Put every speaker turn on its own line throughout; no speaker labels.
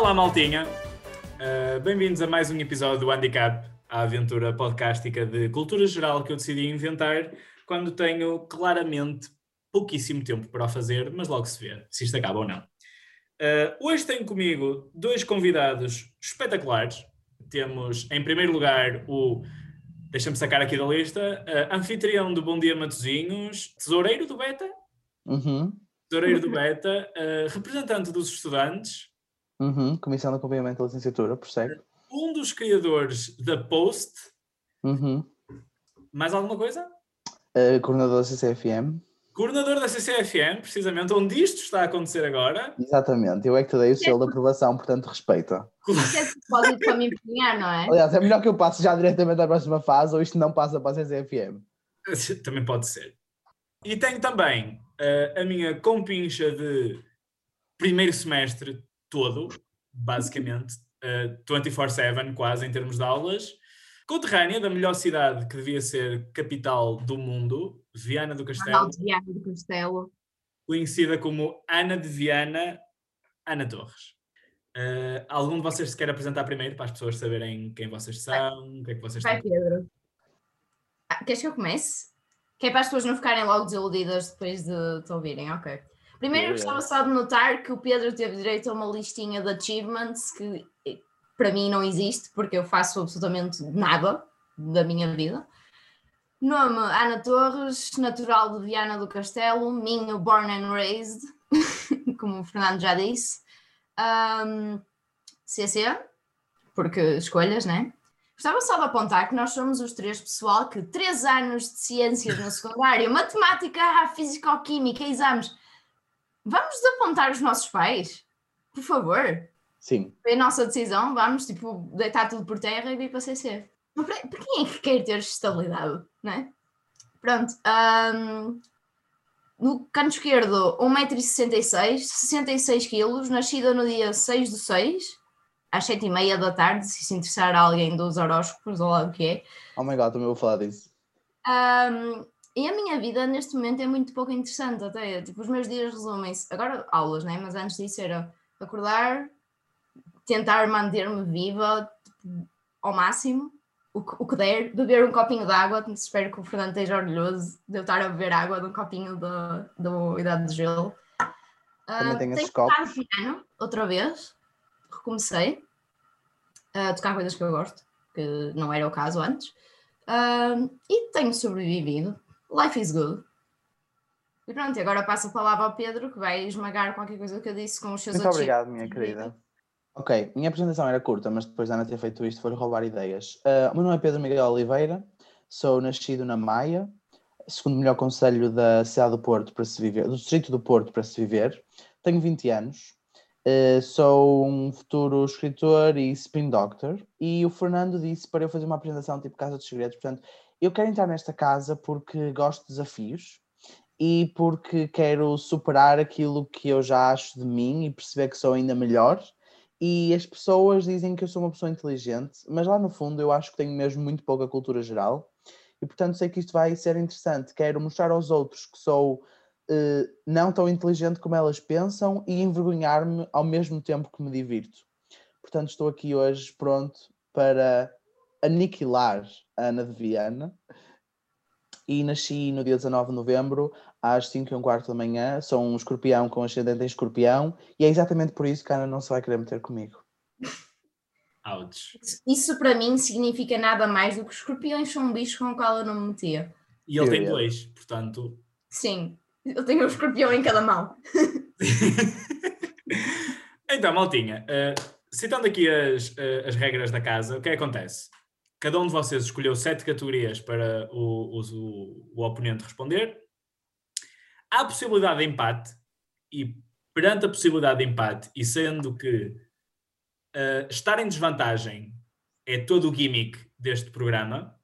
Olá, maltinha. Uh, Bem-vindos a mais um episódio do Handicap, a aventura podcástica de cultura geral que eu decidi inventar quando tenho claramente pouquíssimo tempo para o fazer, mas logo se vê se isto acaba ou não. Uh, hoje tenho comigo dois convidados espetaculares. Temos, em primeiro lugar, o. Deixa-me sacar aqui da lista. uh, anfitrião do Bom Dia Matozinhos, tesoureiro do Beta,
Uhum,
tesoureiro do Beta, uh, representante dos estudantes,
uhum. Comissão de Acompanhamento da Licenciatura, prossegue.
um dos criadores da Post.
Uhum.
Mais alguma coisa?
Uh, coordenador da CCFM.
Coordenador da CCFM, precisamente, onde isto está a acontecer agora.
Exatamente, eu é que te dei o selo de aprovação, portanto respeita.
Isso é propósito para me empenhar, não é?
Aliás, é melhor que eu passe já diretamente à próxima fase ou isto não passa para a CCFM.
Também pode ser. E tenho também eh, a minha compincha de primeiro semestre todo, basicamente, eh, 24-7, quase em termos de aulas. Conterrânea da melhor cidade que devia ser capital do mundo, Viana do Castelo,
Viana do Castelo.
conhecida como Ana de Viana, Ana Torres. Eh, algum de vocês se quer apresentar primeiro para as pessoas saberem quem vocês são, o que é que vocês
Vai,
têm?
Pedro. Ah, queres que eu comece? Que é para as pessoas não ficarem logo desiludidas depois de te ouvirem, ok. Primeiro eu gostava só de notar que o Pedro teve direito a uma listinha de achievements que eh, para mim não existe, porque eu faço absolutamente nada da minha vida. Nome Ana Torres, natural de Viana do Castelo, minho born and raised, como o Fernando já disse. Ahm, CC, porque escolhas, né? Gostava só de apontar que nós somos os três pessoal que três anos de ciências no secundário, matemática, físico-química, exames. Vamos desapontar os nossos pais? Por favor.
Sim,
Foi a nossa decisão, vamos tipo deitar tudo por terra e vir para CC. Mas para, para quem é que quer ter estabilidade, não é? Pronto. ahm, no canto esquerdo, 1,66m, 66kg, nascida no dia 6 do 6, às 7h30 da tarde, se se interessar a alguém dos horóscopos ou lá o que é.
oh my god, também vou falar disso.
Ahm, e a minha vida neste momento é muito pouco interessante até. Tipo, os meus dias resumem-se. Agora aulas, né? Mas antes disso era acordar, tentar manter-me viva tipo, ao máximo, o que, o que der, beber um copinho de água. Espero que o Fernando esteja orgulhoso de eu estar a beber água de um copinho da do Idade de Gelo.
Também
Ah,
tenho esses
tenho tocado
copos.
piano outra vez, recomecei a tocar coisas que eu gosto, que não era o caso antes. Um, e tenho sobrevivido. Life is good. E pronto, agora passo a palavra ao Pedro, que vai esmagar qualquer coisa que eu disse com os seus
Muito obrigado, minha
de
querida. Ok, minha apresentação era curta, mas depois da Ana ter feito isto, vou-lhe roubar ideias. Ah, o meu nome é Pedro Miguel Oliveira, sou nascido na Maia, segundo melhor conselho da cidade do Porto para se viver, do distrito do Porto para se viver. Tenho 20 anos, ah, sou um futuro escritor e spin doctor. E o Fernando disse para eu fazer uma apresentação tipo Casa dos Segredos. Portanto, eu quero entrar nesta casa porque gosto de desafios e porque quero superar aquilo que eu já acho de mim e perceber que sou ainda melhor. E as pessoas dizem que eu sou uma pessoa inteligente, mas lá no fundo eu acho que tenho mesmo muito pouca cultura geral e portanto sei que isto vai ser interessante. Quero mostrar aos outros que sou eh, não tão inteligente como elas pensam e envergonhar-me ao mesmo tempo que me divirto. Portanto, estou aqui hoje pronto para aniquilar a Ana de Viana. E nasci no dia 19 de novembro, às 5 e um quarto da manhã. Sou um escorpião com ascendente em escorpião, e é exatamente por isso que a Ana não se vai querer meter comigo.
Ouch.
Isso para mim significa nada mais do que os escorpiões são um bicho com o qual eu não me metia.
E ele tem
Eu
dois, portanto.
Sim, eu tenho um escorpião em cada mão.
então, Maltinha, eh, citando aqui as, eh, as regras da casa, o que é que acontece? Cada um de vocês escolheu sete categorias para o, o, o oponente responder. Há possibilidade de empate, e perante a possibilidade de empate, e sendo que eh, estar em desvantagem é todo o gimmick deste programa,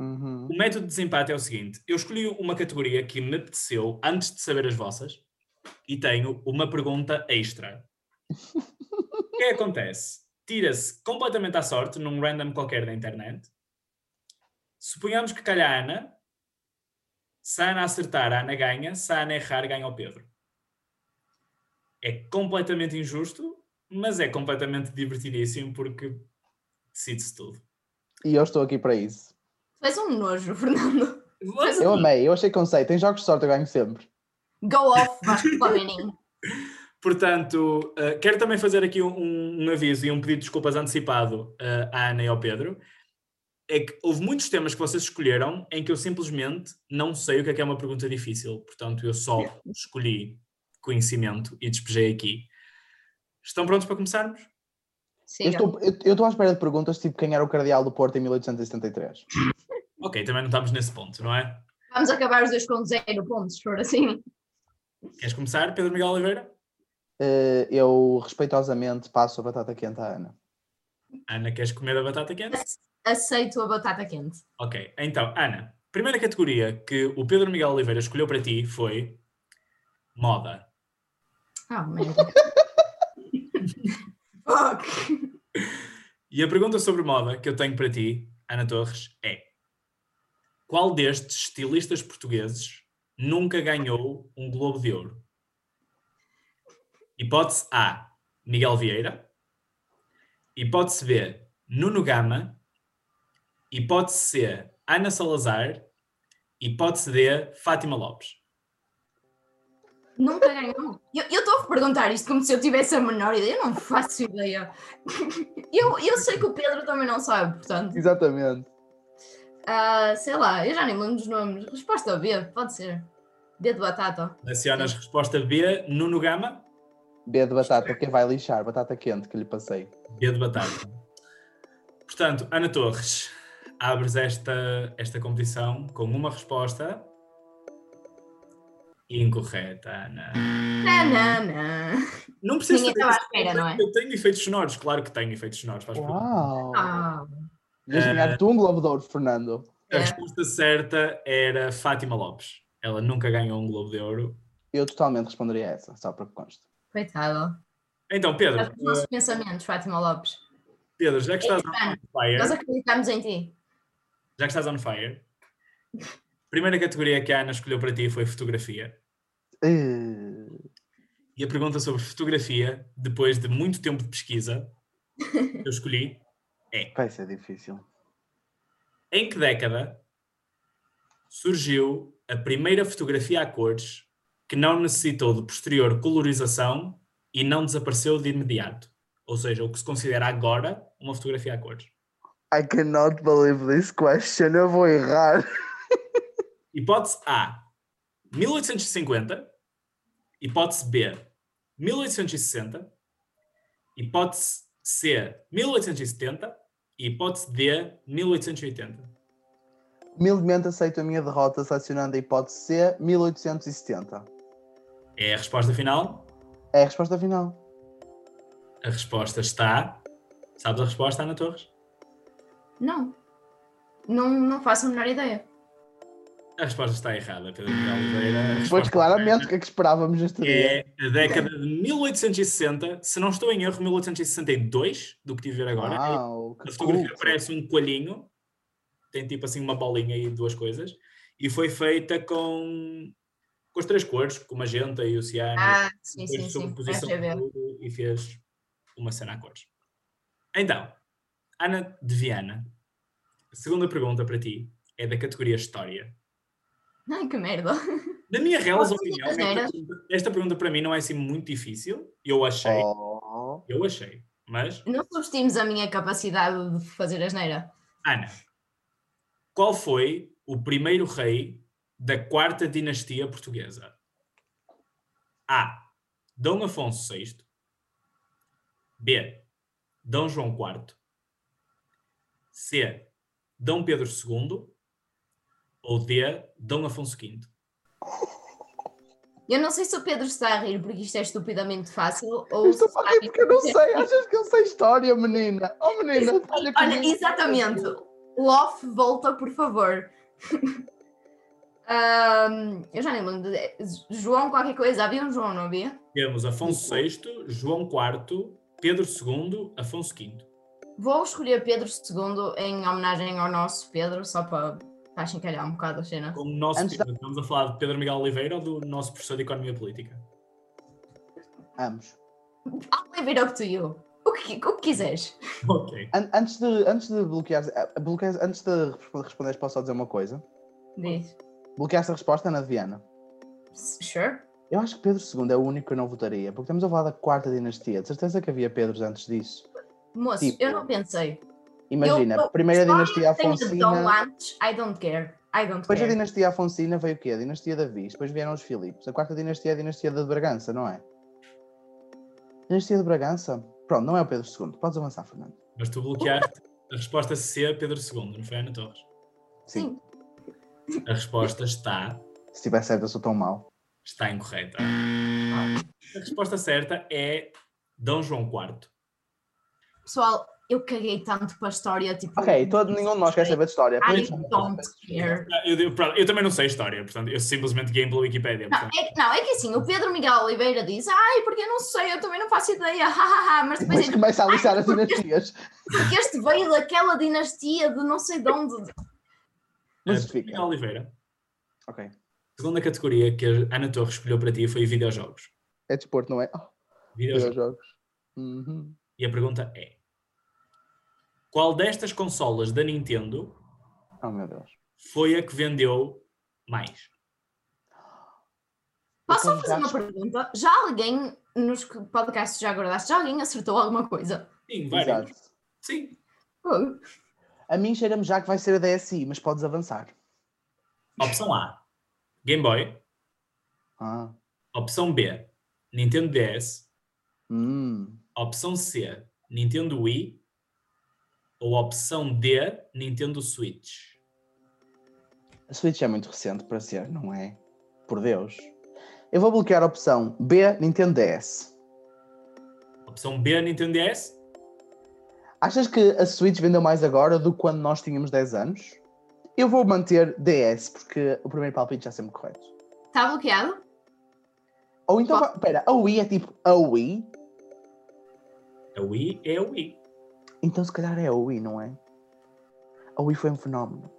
Uhum.
o método de desempate é o seguinte: eu escolhi uma categoria que me apeteceu antes de saber as vossas e tenho uma pergunta extra. o que é que acontece? Tira-se completamente à sorte num random qualquer da internet. Suponhamos que calha a Ana. Se a Ana acertar, a Ana ganha. Se a Ana errar, ganha o Pedro. É completamente injusto, mas é completamente divertidíssimo porque decide-se tudo.
E eu estou aqui para isso.
Tu és um nojo, Fernando.
Eu amei, eu achei conceito. Tem jogos de sorte, eu ganho sempre.
Go off, Vasco Flamengo.
Portanto, uh, quero também fazer aqui um, um, aviso e um pedido de desculpas antecipado uh, à Ana e ao Pedro. É que houve muitos temas que vocês escolheram em que eu simplesmente não sei o que é que é uma pergunta difícil. Portanto, eu só escolhi conhecimento e despejei aqui. Estão prontos para começarmos?
Sim.
Eu estou, eu, eu estou à espera de perguntas tipo quem era o cardeal do Porto em 1873.
Ok, também não estamos nesse ponto, não é?
Vamos acabar os dois com zero pontos, se for assim.
Queres começar, Pedro Miguel Oliveira?
Uh, eu respeitosamente passo a batata quente à Ana.
Ana, queres comer a batata quente?
Aceito a batata quente.
Ok, então, Ana, primeira categoria que o Pedro Miguel Oliveira escolheu para ti foi moda.
Ah, merda. Fuck.
E a pergunta sobre moda que eu tenho para ti, Ana Torres, é: qual destes estilistas portugueses nunca ganhou um Globo de Ouro? Hipótese A, Miguel Vieira. Hipótese B, Nuno Gama. Hipótese C, Ana Salazar. Hipótese D, Fátima Lopes.
Nunca ganhou. Eu estou a perguntar isto como se eu tivesse a menor ideia. Eu não faço ideia. Eu, eu sei que o Pedro também não sabe, portanto.
Exatamente.
Uh, sei lá, eu já nem lembro dos nomes. Resposta B, pode ser. B de batata.
Acionas resposta B, Nuno Gama.
B de batata, quem vai lixar? Batata quente que lhe passei.
B de batata. Portanto, Ana Torres, abres esta, esta competição com uma resposta incorreta, Ana.
Não, não, não.
Não precisa
Ninguém estava à espera, não é?
Eu tenho efeitos sonoros, claro que tenho efeitos sonoros. Faz por-
Uau!
Ah,
Ias ganhar tu um Globo de Ouro, Fernando.
A resposta certa era Fátima Lopes. Ela nunca ganhou um Globo de Ouro.
Eu totalmente responderia essa, só para que conste.
coitada.
Então, Pedro,
os nossos pensamentos, Fátima Lopes.
Pedro, já que estás on fire,
Nós acreditamos em ti.
já que estás on fire, primeira categoria que a Ana escolheu para ti foi fotografia.
Uh,
E a pergunta sobre fotografia, depois de muito tempo de pesquisa, eu escolhi,
vai ser difícil.
em que década surgiu a primeira fotografia a cores que não necessitou de posterior colorização e não desapareceu de imediato? Ou seja, o que se considera agora uma fotografia a cores.
I cannot believe this question, eu vou errar.
Hipótese A, 1850. Hipótese B, 1860. Hipótese C, 1870. E hipótese D, 1880.
Humildemente aceito a minha derrota selecionando a hipótese C, 1870.
É a resposta final?
É a resposta final.
A resposta está. Sabes a resposta, Ana Torres?
Não. Não, não faço a menor ideia.
A resposta está errada, Pedro Miguel Oliveira.
Pois
resposta
claramente o que é que esperávamos neste dia.
É a década de 1860, se não estou em erro, 1862, do que tive a ver agora.
Uau,
A fotografia
culto.
parece um coelhinho, tem tipo assim uma bolinha e duas coisas, e foi feita com, com as três cores, com magenta e o ciano,
Ah, sim, sim, sim.
tudo e fez uma cena a cores. Então, Ana de Viana, a segunda pergunta para ti é da categoria História.
Ai, que merda.
Na minha real
Posso
opinião, esta pergunta, esta pergunta para mim não é assim muito difícil, eu achei,
Oh,
eu achei, mas
Não subestimes a minha capacidade de fazer asneira.
Ana, qual foi o primeiro rei da quarta dinastia portuguesa? A. Dom Afonso VI. B. Dom João IV. C. Dom Pedro II. Ou D. Dom Afonso V.
Eu não sei se o Pedro está a rir porque isto é estupidamente fácil ou
Estou
se
para
está a
rir porque eu não sei. Achas que eu sei história, menina? Oh, menina, olha
exatamente. Lof, volta, por favor. Ahm, eu já nem lembro. de- João, qualquer coisa. Havia um João, não havia?
Temos Afonso VI, João IV, Pedro II, Afonso V.
Vou escolher Pedro II em homenagem ao nosso Pedro, só para, para achincalhar um bocado a cena.
Como nosso
Antes da-
estamos a falar de Pedro Miguel Oliveira ou do nosso professor de Economia Política?
Ambos.
I'll leave it up to you. O que, o que quiseres.
Ok.
An- antes de, antes de bloquear, eh, bloquear, antes de respo- responderes, posso só dizer uma coisa?
Diz.
Bloqueaste a resposta na Viana.
Sure.
Eu acho que Pedro II é o único que eu não votaria, porque estamos a falar da quarta dinastia. De certeza que havia Pedros antes disso.
Moço,
Tipo,
eu não pensei.
Imagina,
Eu- eu-
primeira dinastia Afonsina.
antes, I don't care. I don't
Depois da
care.
dinastia Afonsina veio o quê? A dinastia Davis. Depois vieram os Filipos. A quarta dinastia é a dinastia de Bragança, não é? Dinastia de Bragança? Pronto, não é o Pedro II. Podes avançar, Fernando.
Mas tu bloqueaste a resposta C, Pedro II, não foi Ana Torres?
Sim.
A resposta está,
Se estiver certo, eu sou tão mau.
está incorreta. A resposta certa é Dom João IV.
Pessoal, eu caguei tanto para a história. Tipo,
Ok, todo, nenhum de nós quer saber de história.
I
Pois-
don't care.
Eu, eu- eu também não sei história, portanto, eu simplesmente game pela Wikipédia.
Não
Portanto,
é, não, é que assim, o Pedro Miguel Oliveira diz Ai, porque eu não sei, eu também não faço ideia, hahaha, mas depois é
começa a lixar as dinastias.
porque este veio daquela dinastia de não sei de onde.
Mas justifica.
Miguel Oliveira.
Ok.
A segunda categoria que a Ana Torres escolheu para ti foi videojogos.
É desporto, não é? Oh,
Videojogos.
videojogos. Uhum.
E a pergunta é: Qual destas consolas da Nintendo
Oh, meu Deus.
foi a que vendeu mais?
Posso só fazer uma pergunta? Já alguém nos podcasts já guardaste, já alguém acertou alguma coisa?
Sim, vários.
Exato.
Sim.
Oh,
A mim cheira-me já que vai ser a DSi, mas podes avançar.
Opção A: Game Boy.
Ah.
Opção B: Nintendo DS.
Hum.
Opção C: Nintendo Wii. Ou opção D: Nintendo Switch.
A Switch é muito recente para ser, não é? Por Deus. Eu vou bloquear a opção B, Nintendo DS.
Opção B: Nintendo DS.
Achas que a Switch vendeu mais agora do que quando nós tínhamos 10 anos? Eu vou manter DS, porque o primeiro palpite já é sempre correto.
Está Tá bloqueado?
Ou então, espera, a Wii é tipo a Wii?
A Wii é a Wii.
Então se calhar é a Wii, não é? A Wii foi um fenómeno.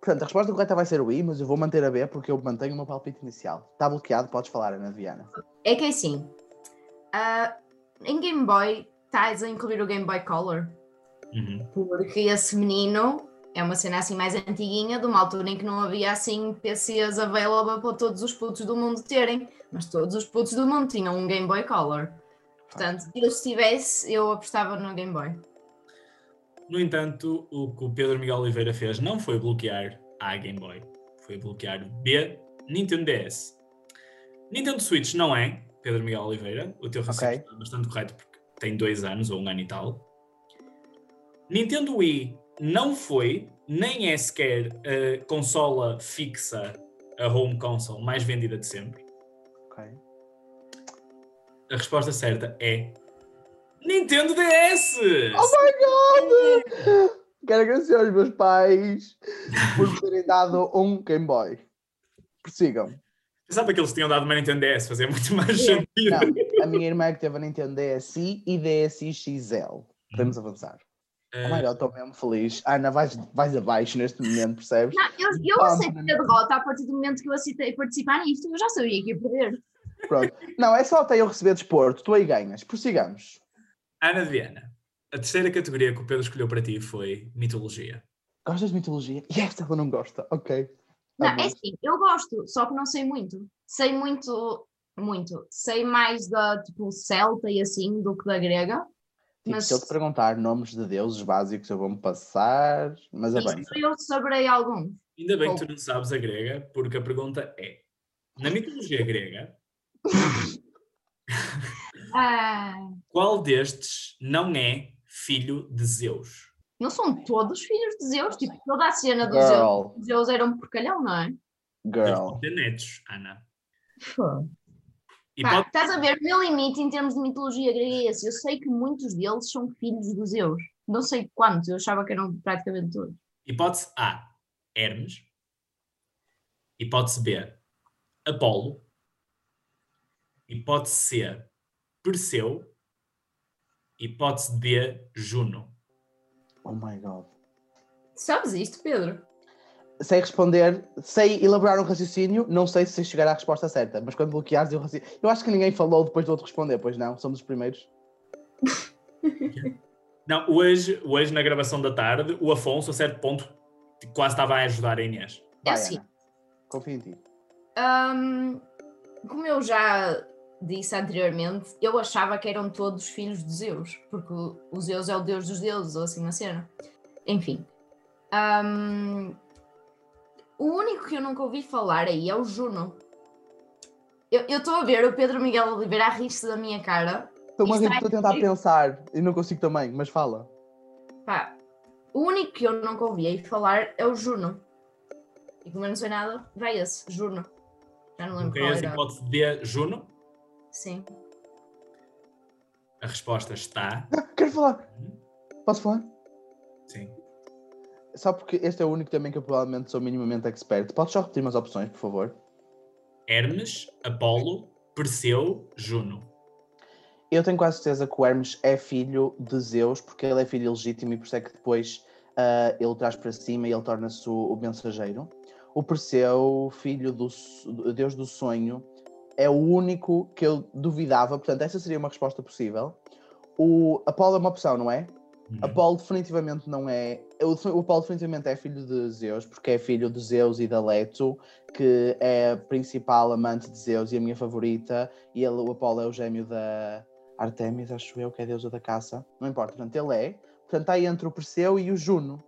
Portanto, a resposta correta vai ser a Wii, mas eu vou manter a B porque eu mantenho o meu palpite inicial. Está bloqueado, podes falar, Ana Viana.
É que é assim, ah, em Game Boy estás a incluir o Game Boy Color,
Uhum.
porque esse menino é uma cena assim mais antiguinha, de uma altura em que não havia assim PCs available para todos os putos do mundo terem, mas todos os putos do mundo tinham um Game Boy Color. Portanto, eu se tivesse, eu apostava no Game Boy.
No entanto, o que o Pedro Miguel Oliveira fez não foi bloquear a Game Boy, foi bloquear B, Nintendo DS. Nintendo Switch não é, Pedro Miguel Oliveira, o teu raciocínio
Ok.
está bastante correto porque tem dois anos ou um ano e tal. Nintendo Wii não foi, nem é sequer a consola fixa, a home console mais vendida de sempre.
Ok.
A resposta certa é Nintendo DS!
Oh my god! Quero agradecer aos meus pais por me terem dado um Game Boy. Prossigam.
Pensava que eles tinham dado uma Nintendo DS, fazia muito mais
Yeah.
sentido.
Não, a minha irmã é que teve a Nintendo DSi e DSi XL. Podemos avançar.
Eh,
Oh my god, estou mesmo feliz. Ana, vais, vais abaixo neste momento, percebes?
Não, eu, eu aceitei a derrota a partir do momento que eu aceitei participar nisto, eu já sabia que ia perder.
Pronto. Não, é só até eu receber desporto, tu aí ganhas. Prossigamos.
Ana de Viana, a terceira categoria que o Pedro escolheu para ti foi mitologia.
Gostas de mitologia? Yes, ela não gosta. Ok.
Não,
bom.
é assim, eu gosto, só que não sei muito. Sei muito, muito. Sei mais da tipo celta e assim do que da grega.
Tipo,
mas-
se eu te perguntar nomes de deuses básicos, eu vou-me passar. Mas avança.
eu saberei alguns.
Ainda bem que tu não sabes a grega, porque a pergunta é: na mitologia grega,
Ah,
qual destes não é filho de Zeus?
não são todos filhos de Zeus, tipo, toda a cena dos Zeus,
Girl.
Zeus era um porcalhão, não é?
Girl.
Deve ter netos, Ana.
Pô.
E
Pá,
pode,
Estás a ver, o meu limite em termos de mitologia grega é esse. Eu sei que muitos deles são filhos de Zeus. Não sei quantos, eu achava que eram praticamente todos.
hipótese A, Hermes. Hipótese B, Apolo. Hipótese C, Perseu. Hipótese D, Juno.
Oh my god.
Sabes isto, Pedro?
sei responder, sei elaborar um raciocínio, não sei se chegar à resposta certa, mas quando bloqueares eu raciocínio. Eu acho que ninguém falou depois do outro responder, pois não? Somos os primeiros.
Não, hoje, hoje na gravação da tarde, o Afonso, a certo ponto, quase estava a ajudar a Inês.
É assim.
Confio em ti.
Hum, como eu já disse anteriormente, eu achava que eram todos filhos de Zeus, porque o Zeus é o deus dos deuses, ou assim na cena. Enfim. Hum, o único que eu nunca ouvi falar aí é o Juno. Eu estou a ver o Pedro Miguel Oliveira a rir-se da minha cara.
Estou a rir,
é
estou a tentar pensar e não consigo também, mas fala.
Pá, o único que eu nunca ouvi aí falar é o Juno. E como eu não sei nada, vai esse, Juno. Já não lembro
Ok,
qual
a
era.
hipótese de Juno,
Sim.
a resposta está.
Ah, quero falar. Posso falar?
Sim.
Só porque este é o único também que eu provavelmente sou minimamente expert. Podes só repetir umas opções, por favor?
Hermes, Apolo, Perseu, Juno.
Eu tenho quase certeza que o Hermes é filho de Zeus, porque ele é filho ilegítimo e por isso é que depois ah, ele o traz para cima e ele torna-se o, o mensageiro. O Perseu, filho do, do deus do sonho, é o único que eu duvidava, portanto, essa seria uma resposta possível. O Apolo é uma opção, não é?
Uhum.
Apolo definitivamente não é. O, Apolo definitivamente é filho de Zeus, porque é filho de Zeus e da Leto, que é a principal amante de Zeus e a minha favorita. E ele, o Apolo é o gêmeo da Artemis, acho eu, que é a deusa da caça. Não importa, portanto, ele é. Portanto, está aí entre o Perseu e o Juno.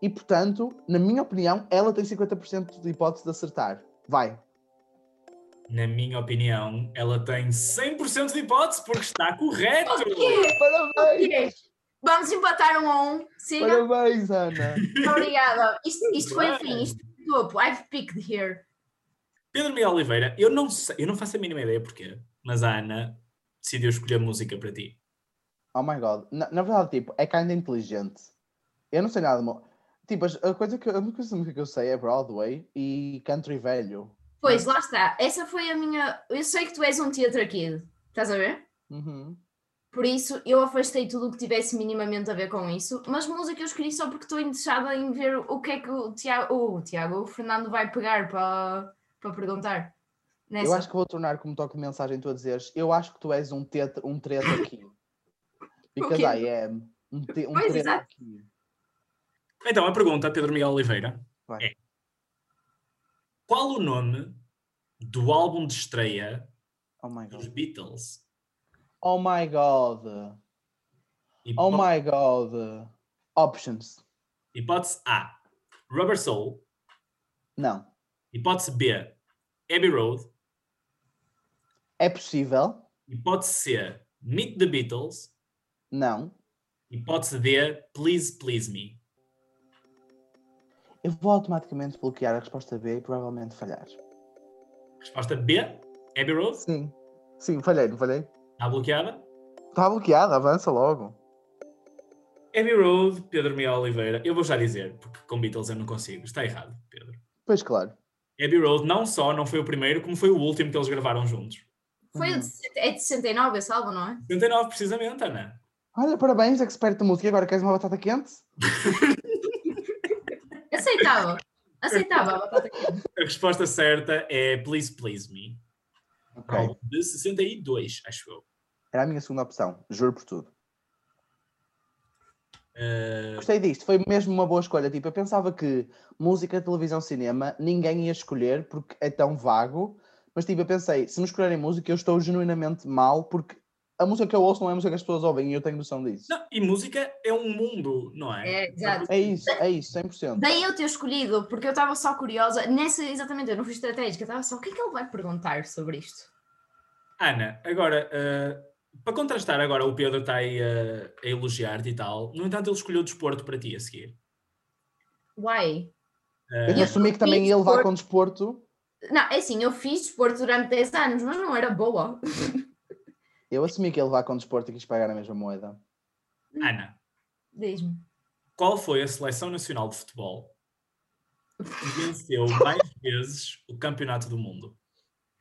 E, portanto, na minha opinião, ela tem 50% de hipótese de acertar. Vai.
Na minha opinião, ela tem 100% de hipótese porque está correto.
Parabéns!
Vamos empatar um a um. Siga.
Parabéns, Ana!
Obrigada. Isto, isto foi o
Bem.
fim. Isto foi o topo. I've picked here.
Pedro Miguel Oliveira, eu não sei, eu não faço a mínima ideia porquê, mas a Ana decidiu escolher música para ti.
Oh my god. Na, na verdade, tipo, é kinda inteligente. Eu não sei nada. Tipo, a coisa que a única música que eu sei é Broadway e country velho.
Pois, lá está. Essa foi a minha. Eu sei que tu és um theatre kid. Estás a ver?
Uhum.
Por isso, eu afastei tudo o que tivesse minimamente a ver com isso. Mas música eu escolhi só porque estou interessada em ver o que é que o Tiago, o, Tiago, o Fernando vai pegar para, para perguntar. Nessa.
Eu acho que vou tornar como toque de mensagem tu a dizeres. Eu acho que tu és um treta, um treta aqui. Because
quê?
I am. Um, te, um
Pois.
Então, a pergunta, Pedro Miguel Oliveira,
Vai.
é: Qual o nome do álbum de estreia
Oh my
dos. Beatles?
Oh my god. Oh
Hipó-
my god. Options.
Hipótese A: Rubber Soul.
Não.
Hipótese B: Abbey Road.
É possível?
Hipótese C: Meet the Beatles.
Não.
Hipótese D: Please Please Me.
Eu vou automaticamente bloquear a resposta B e provavelmente falhar.
Resposta B: Abbey Road.
Sim. Sim, falhei, não falhei?
Está bloqueada?
Está bloqueado, avança logo.
Abbey Road, Pedro Miguel Oliveira. Eu vou já dizer, porque com Beatles eu não consigo. Está errado, Pedro.
Pois claro.
Abbey Road não só não foi o primeiro, como foi o último que eles gravaram juntos.
Foi o de, 60 é de 69 esse álbum, não é?
79, precisamente, Ana.
Olha, parabéns, expert de música. Agora queres uma batata quente?
Aceitava. Aceitava a batata quente.
A resposta certa é Please Please Me.
Ok.
Álbum De 62, acho eu.
Era a minha segunda opção, juro por tudo.
Uh,
Gostei disto, foi mesmo uma boa escolha. Tipo, eu pensava que música, televisão, cinema, ninguém ia escolher porque é tão vago. Mas tipo, eu pensei, se me escolherem música, eu estou genuinamente mal porque a música que eu ouço não é a música que as pessoas ouvem e eu tenho noção disso.
não, e música é um mundo, não é?
É, exato.
É isso, é isso, 100%.
Daí eu ter escolhido, porque eu estava só curiosa, nessa exatamente, eu não fui estratégica, eu estava só, o que é que ele vai perguntar sobre isto?
Ana, agora, uh, para contrastar agora, o Pedro está aí a, a elogiar-te e tal. No entanto, ele escolheu o desporto para ti a seguir.
Why?
Eu
Uh,
assumi que também ia levar com desporto.
Não, é assim, eu fiz desporto durante 10 anos, mas não era boa.
Eu assumi que ia levar com desporto e quis pagar a mesma moeda.
Ana,
Diz-me.
qual foi a seleção nacional de futebol que venceu mais vezes o campeonato do mundo?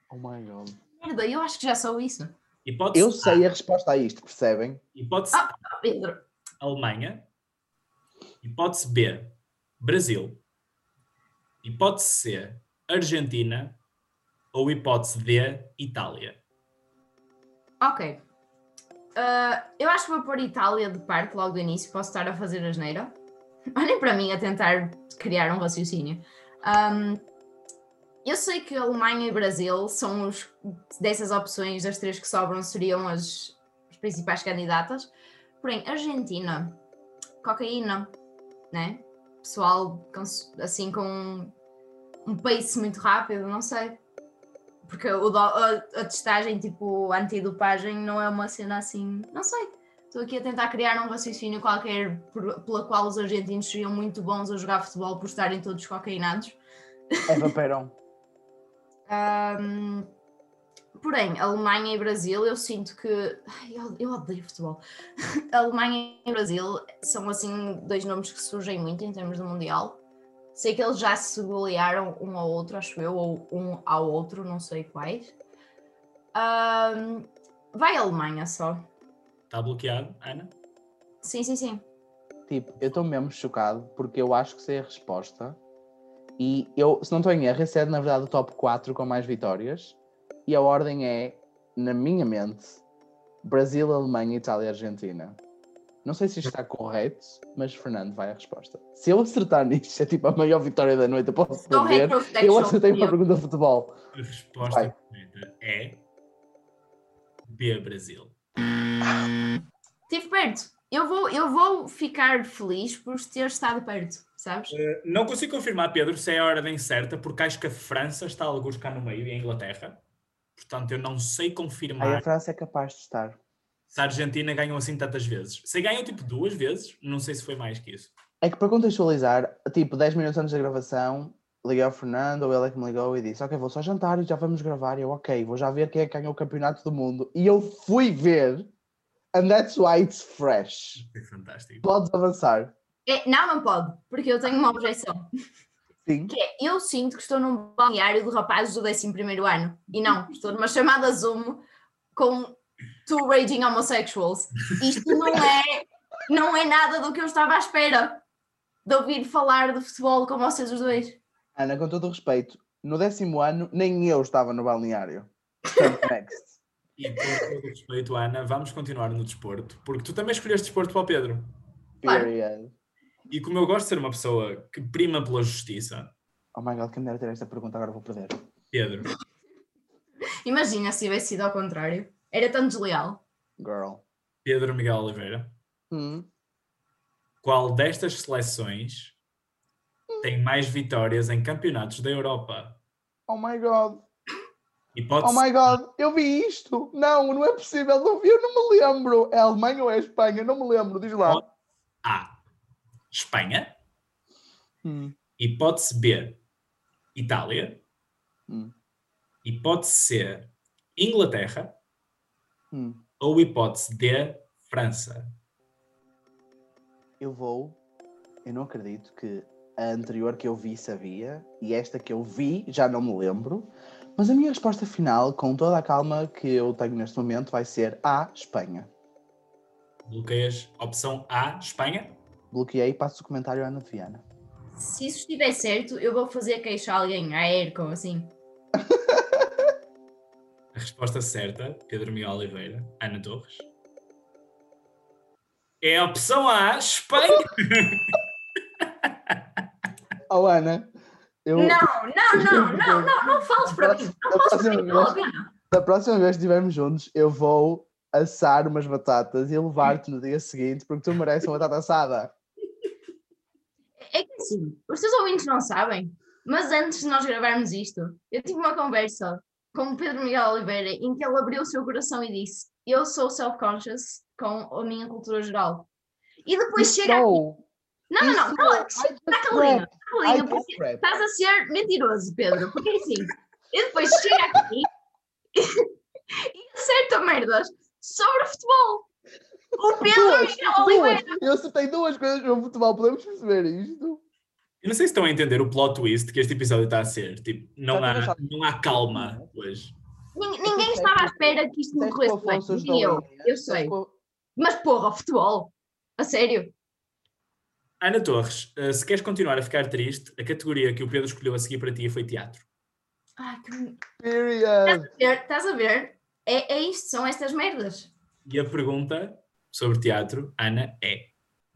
Oh my god.
Merda, eu acho que já sou isso.
Hipótese
Eu sei a resposta a isto, percebem?
hipótese
Ah.
A,
Pedro,
Alemanha. Hipótese B, Brasil. Hipótese C, Argentina. Ou hipótese D, Itália.
Ok. Uh, eu acho que vou pôr Itália de parte logo do início. Posso estar a fazer a geneira. Olhem para mim a tentar criar um raciocínio. Um, eu sei que Alemanha e Brasil são os dessas opções, das três que sobram, seriam as, as principais candidatas. Porém, Argentina, cocaína, né? Pessoal assim com um pace muito rápido, não sei. Porque o a, a testagem, tipo, antidopagem, não é uma cena assim. Não sei. Estou aqui a tentar criar um raciocínio qualquer por, pela qual os argentinos seriam muito bons a jogar futebol por estarem todos cocaínados.
Eva Perón.
um, porém, Alemanha e Brasil, eu sinto que. Eu, eu odeio futebol. Alemanha e Brasil são assim dois nomes que surgem muito em termos do Mundial. Sei que eles já se golearam um ao outro, acho eu, ou um ao outro, não sei quais. Um, vai a Alemanha só.
Está bloqueado, Ana?
Sim, sim, sim.
Tipo, eu estou mesmo chocado porque eu acho que sei a resposta. E eu, se não estou em erro, esse é na verdade o top 4 com mais vitórias. E a ordem é, na minha mente, Brasil, Alemanha, Itália, Argentina. Não sei se isto está correto, mas Fernando vai à resposta. Se eu acertar nisto, é tipo a maior vitória da noite, eu posso perder.
protection,
Eu acertei uma pergunta de futebol.
A resposta
Vai.
correta é B, Brasil.
Estive perto. Eu vou, eu vou ficar feliz por ter estado perto, sabes?
Uh, não consigo confirmar, Pedro, se é a ordem certa, porque acho que a França está a alguns cá no meio e a Inglaterra. Portanto, eu não sei
Aí
confirmar
a França é capaz de estar.
Se a Argentina ganhou assim tantas vezes. Se ganhou tipo duas vezes, não sei se foi mais que isso.
É que para contextualizar, tipo, 10 minutos antes da gravação, liguei ao Fernando, ou ele é que me ligou e disse: Ok, vou só jantar e já vamos gravar. E eu, ok, vou já ver quem é que ganhou o campeonato do mundo. E eu fui ver, and that's why it's fresh.
Foi fantástico.
Podes avançar.
É, não, não pode, porque eu tenho uma objeção.
Sim.
Que é, eu sinto que estou num balneário de rapazes do 11 ano. E não, estou numa chamada Zoom com two raging homosexuals. Isto não é, não é nada do que eu estava à espera de ouvir falar de futebol com vocês os dois.
Ana, com todo o respeito, no décimo ano, nem eu estava no balneário. Next.
E com todo o respeito, Ana, vamos continuar no desporto, porque tu também escolheste desporto para o Pedro.
Period.
E como eu gosto de ser uma pessoa que prima pela justiça,
Oh my god, quem me dera ter esta pergunta, agora vou perder.
Pedro,
Imagina se tivesse sido ao contrário. Era tão desleal.
Girl.
Pedro Miguel Oliveira,
Hum.
qual destas seleções tem mais vitórias em campeonatos da Europa?
Oh my god.
Hipótese
Oh my god, eu vi isto. Não, não é possível. Não vi, eu não me lembro. É a Alemanha ou é a Espanha? Não me lembro, diz lá.
A. Espanha.
Hum.
Hipótese B. Itália.
Hum.
Hipótese C. Inglaterra.
Hum.
Ou hipótese D. França.
Eu vou. Eu não acredito que a anterior que eu vi sabia e esta que eu vi já não me lembro. Mas a minha resposta final, com toda a calma que eu tenho neste momento, vai ser A, Espanha.
Bloqueias opção A. Espanha.
Bloqueei e passo o comentário à Ana de Viana.
Se isso estiver certo, eu vou fazer queixo a alguém, a Aircon, assim.
Resposta certa, Pedro Miguel Oliveira, Ana Torres. É a opção A, Espanha.
Oh, Ana, eu,
Não, não, não, não, não, não fales para mim. Não
Da
fales para
próxima
mim, não vale a
vez- da próxima vez que estivermos juntos, eu vou assar umas batatas e levar-te no dia seguinte porque tu mereces uma batata assada.
É que assim, os teus ouvintes não sabem, mas antes de nós gravarmos isto, eu tive uma conversa com o Pedro Miguel Oliveira em que ele abriu o seu coração e disse: Eu sou self-conscious com a minha cultura geral. E depois chega aqui. Não, não, não,
Isso-
cala- está porque
just rap.
estás a ser mentiroso, Pedro, porque assim, e depois chega aqui e acerta merdas sobre futebol. O Pedro
Duas,
Miguel
duas.
Oliveira.
Eu acertei duas coisas no futebol, podemos perceber isto?
Eu não sei se estão a entender o plot twist que este episódio está a ser. Tipo, não,
Está
há, não há calma hoje.
Nin- Ninguém estava à espera que isto me corresse bem. E
ajudou
eu,
a
eu
disseste
sei. Mas porra, futebol. A sério.
Ana Torres, eh, se queres continuar a ficar triste, a categoria que o Pedro escolheu a seguir para ti foi teatro.
Ai, que...
Period!
Ver, Estás a ver? É, é isto, são estas merdas.
E a pergunta sobre teatro, Ana, é: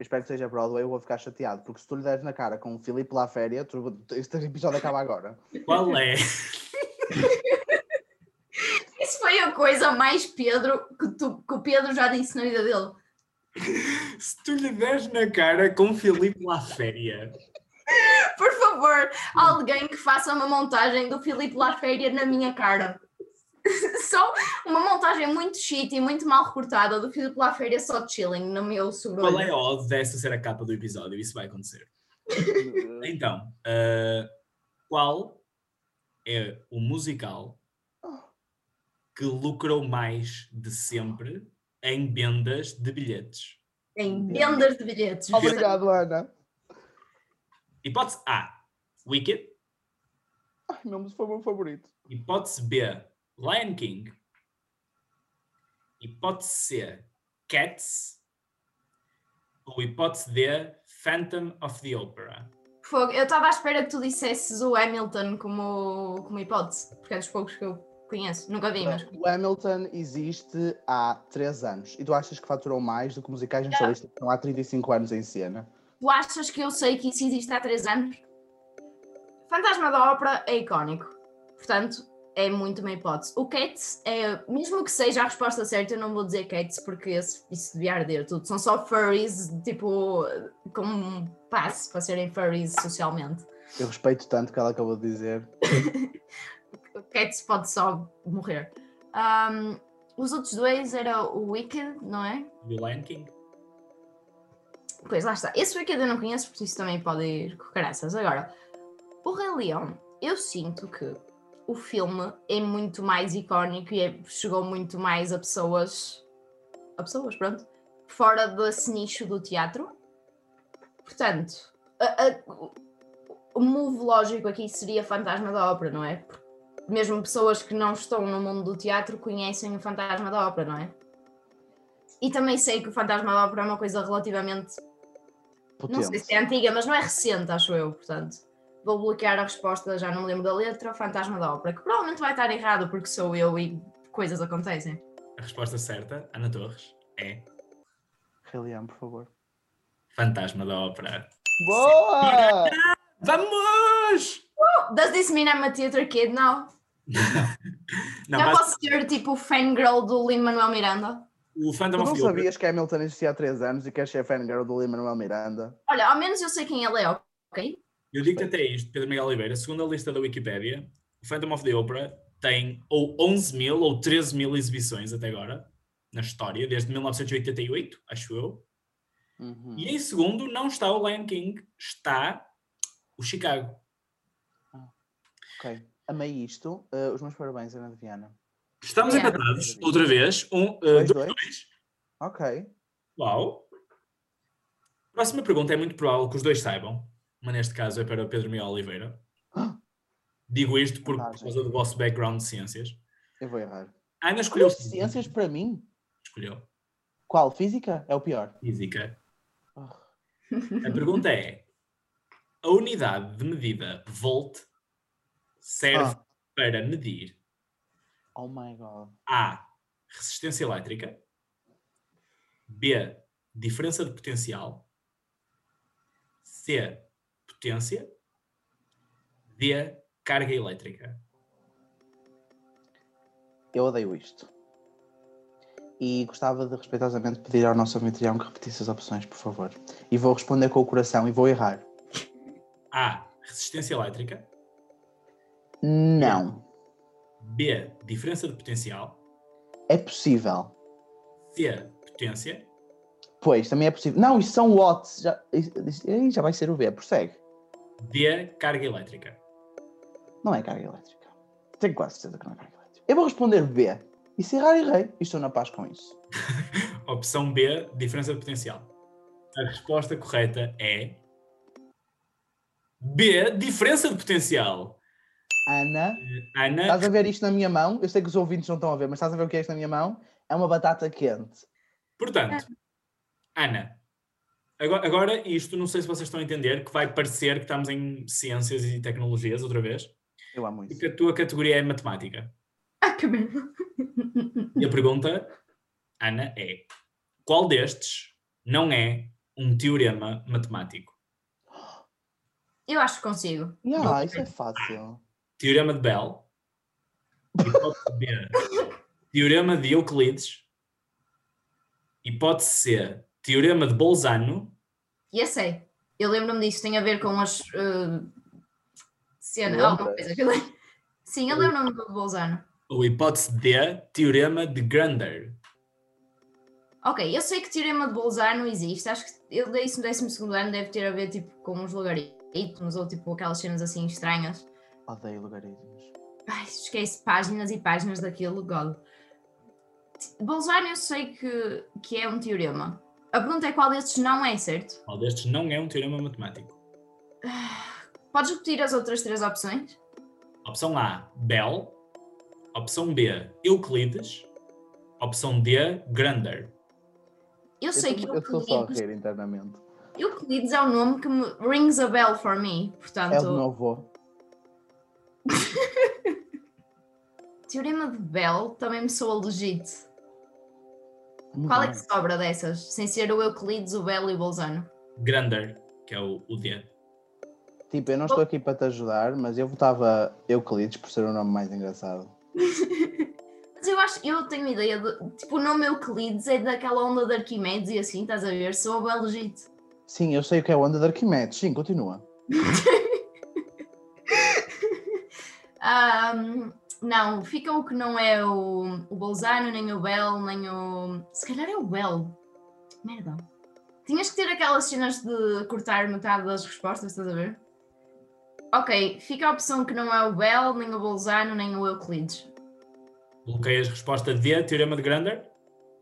Eu espero que seja Broadway, eu vou ficar chateado, porque se tu lhe deres na cara com o Filipe lá féria, tu, este episódio acaba agora.
qual é,
Isso foi a coisa mais Pedro que, tu- que o Pedro já disse na vida dele.
se tu lhe des na cara com Filipe Laféria,
Por favor, alguém que faça uma montagem do Filipe Laféria na minha cara. Só uma montagem muito shit e muito mal recortada do Filipe Laféria só chilling no meu
qual é
sobrolho.
a odd dessa ser a capa do episódio? Isso vai acontecer. Então, eh, qual é o musical que lucrou mais de sempre em vendas de bilhetes?
Em vendas de bilhetes.
Obrigado, Ana.
Hipótese A, Wicked.
Ai, meu, foi o meu favorito.
Hipótese B, Lion King. Hipótese C, Cats. Ou hipótese D, Phantom of the Opera.
Fogo, Eu estava à espera que tu dissesses o Hamilton como, como hipótese, porque é dos poucos que eu conheço. Nunca vi, mas.
O Hamilton existe há 3 anos e tu achas que faturou mais do que musicais nacionalistas que estão há 35 anos em cena?
Tu achas que eu sei que isso existe há três anos? Fantasma da Ópera é icónico. Portanto, é muito uma hipótese. O Cats é, mesmo que seja a resposta certa, eu não vou dizer Cats porque esse, isso devia arder tudo. São só furries, tipo, com um passe para serem furries socialmente.
Eu respeito tanto que ela acabou de dizer.
O Cats pode só morrer. Ahm, os outros dois era o Wicked, não é?
E o Lion King.
Pois lá está. Esse Wicked eu não conheço, por isso também pode ir com caraças. Agora, o Rei Leão, eu sinto que o filme é muito mais icónico e é- chegou muito mais a pessoas. a pessoas, pronto. Fora desse nicho do teatro. Portanto, a- a- o move lógico aqui seria Fantasma da Ópera, não é? Mesmo pessoas que não estão no mundo do teatro conhecem o Fantasma da Ópera, não é? E também sei que o Fantasma da Ópera é uma coisa relativamente não sei
Potente.
se é antiga, mas não é recente, acho eu, portanto. Vou bloquear a resposta, já não me lembro da letra, Fantasma da Ópera, que provavelmente vai estar errado porque sou eu e coisas acontecem.
A resposta certa, Ana Torres, é
Leão, por favor.
Fantasma da Ópera.
Boa!
Vamos!
Does this mean I'm a theater kid now?
Não,
Já
mas
posso ser tipo fangirl do Lin-Manuel Miranda?
o Phantom
Tu não sabias que Hamilton existia há 3 anos e queres ser fangirl do Lin-Manuel Miranda?
Olha, ao menos eu sei quem ele é, ok?
Eu digo-te até isto, Pedro Miguel Oliveira, segundo a lista da Wikipédia, o Phantom of the Opera tem ou 11 mil ou 13 mil exibições até agora, na história, desde 1988, acho eu.
Uhum.
E em segundo não está o Lion King, está o Chicago.
Ok. Amei isto. Uh, os meus parabéns, Ana de Viana.
Estamos
Obrigada.
empatados, outra vez, um, uh,
Dois,
dois,
dois.
dois.
Ok.
Uau. Próxima pergunta é muito provável que os dois saibam, mas neste caso é para o Pedro Miguel Oliveira.
Ah.
Digo isto por, por causa do vosso background de ciências.
Eu vou errar.
Ana escolheu
Escolheu ciências para mim?
Escolheu
Qual? Física? É o pior.
física.
Oh.
A pergunta é: a unidade de medida volt serve
Ah.
para medir
Oh my god.
A. Resistência elétrica. B. Diferença de potencial. C. Potência. D. Carga elétrica.
Eu odeio isto. E gostava de respeitosamente pedir ao nosso anfitrião que repetisse as opções, por favor. E vou responder com o coração e vou errar.
A. Resistência elétrica.
Não.
B. Diferença de potencial.
É possível.
C. Potência.
Pois, também é possível. Não, isso são watts. Já, isso- já vai ser o B. Prossegue.
D. Carga elétrica.
Não é carga elétrica. Tenho quase certeza que não é carga elétrica. Eu vou responder B. E se errar, errei. E estou na paz com isso.
Opção B. Diferença de potencial. A resposta correta é. B. Diferença de potencial.
Ana,
Ana,
estás a ver isto na minha mão? Eu sei que os ouvintes não estão a ver, mas estás a ver o que é isto na minha mão? É uma batata quente.
portanto, Ana, Agora, agora, isto, não sei se vocês estão a entender, que vai parecer que estamos em ciências e tecnologias outra vez,
Eu amo isso.
porque a tua categoria é matemática.
Ah, que merda.
E a pergunta, Ana, é: qual destes não é um teorema matemático?
Eu acho que consigo.
Yeah, isso é fácil.
Teorema de Bell, hipótese B, teorema de Euclides, hipótese C, teorema de Bolzano,
E eu sei. Eu lembro-me disso, tem a ver com as. Uh, cena, alguma coisa. que eu lembro. Sim, eu lembro-me do Bolzano.
ou hipótese D, teorema de Grander.
Ok, eu sei que teorema de Bolzano existe. Acho que eu dei isso no 12 ano, deve ter a ver tipo, com os logaritmos ou tipo aquelas cenas assim estranhas.
Odeio logaritmos.
Ai, esquece páginas e páginas daquilo, God. Bolzano eu sei que, que é um teorema. A pergunta é qual destes não é, certo?
Qual destes não é um teorema matemático?
Podes repetir as outras três opções?
Opção A, Bell. Opção B, Euclides. Opção D, Grander.
Eu
Eu
sei
tô-
que
eu estou só a
Euclides,
rir internamente.
Euclides é um nome que me rings a bell for me. Portanto,
É o do meu avô.
teorema de Bell também me soa legit.
Muito
Qual é que sobra dessas? Sem ser o Euclides, o Bell e o Bolzano.
Grander, que é o, o D.
Tipo, eu não estou aqui para te ajudar, mas eu votava Euclides por ser o nome mais engraçado.
Mas eu acho, eu tenho ideia de, tipo, o nome Euclides é daquela onda de Arquimedes e assim, estás a ver? Sou bem legit.
Sim, eu sei o que é o onda de Arquimedes. Sim, continua.
Ahm, não, fica o que não é o, o Bolzano, nem o Bell, nem o. Se calhar é o Bell. Merda. Tinhas que ter aquelas cenas de cortar metade das respostas, estás a ver? Ok, fica a opção que não é o Bell, nem o Bolzano, nem o Euclides.
Coloquei a resposta D, teorema de Grander.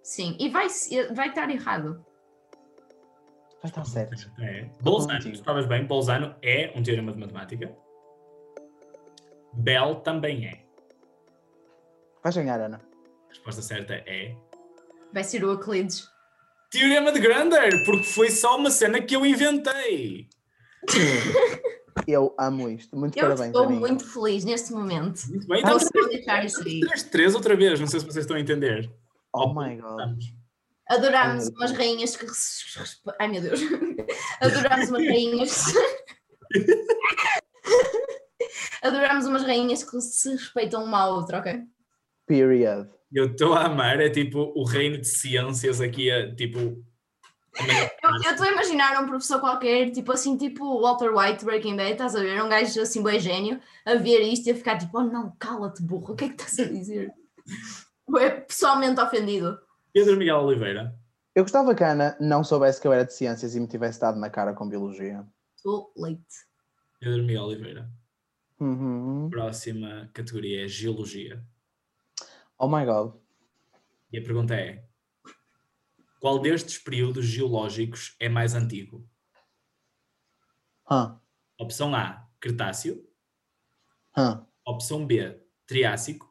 Sim, e vai, vai estar errado.
Vai estar certo.
É. Bolzano,
contigo.
estavas bem, Bolzano é um teorema de matemática. Bell também é.
Vais ganhar, Ana.
A resposta certa é
Vai ser o Euclides.
Teorema de Grander, porque foi só uma cena que eu inventei.
Eu amo isto. Muito
Eu
parabéns,
estou
Aninha.
muito feliz neste momento.
Muito bem,
Não
então
vou deixar isso aí.
3-3 outra vez, não sei se vocês estão a entender.
Oh my god.
Estamos.
Adorámos
meu
umas rainhas que. Ai meu Deus! Adorámos umas rainhas. Adorámos umas rainhas que se respeitam uma à outra, ok?
Period.
Eu estou a amar, é tipo o reino de ciências aqui, é tipo.
Eu eu estou a imaginar um professor qualquer, tipo assim, tipo Walter White, Breaking Bad, estás a ver? Um gajo assim, bem gênio, a ver isto e a ficar tipo, oh não, cala-te, burro, o que é que estás a dizer? É pessoalmente ofendido.
Pedro Miguel Oliveira.
Eu gostava que a Ana não soubesse que eu era de ciências e me tivesse dado na cara com biologia.
Too late.
Pedro Miguel Oliveira.
Uhum.
Próxima categoria é Geologia.
Oh my god.
E a pergunta é: qual destes períodos geológicos é mais antigo?
Hã?
Opção A, Cretáceo.
Hã?
Opção B, Triássico.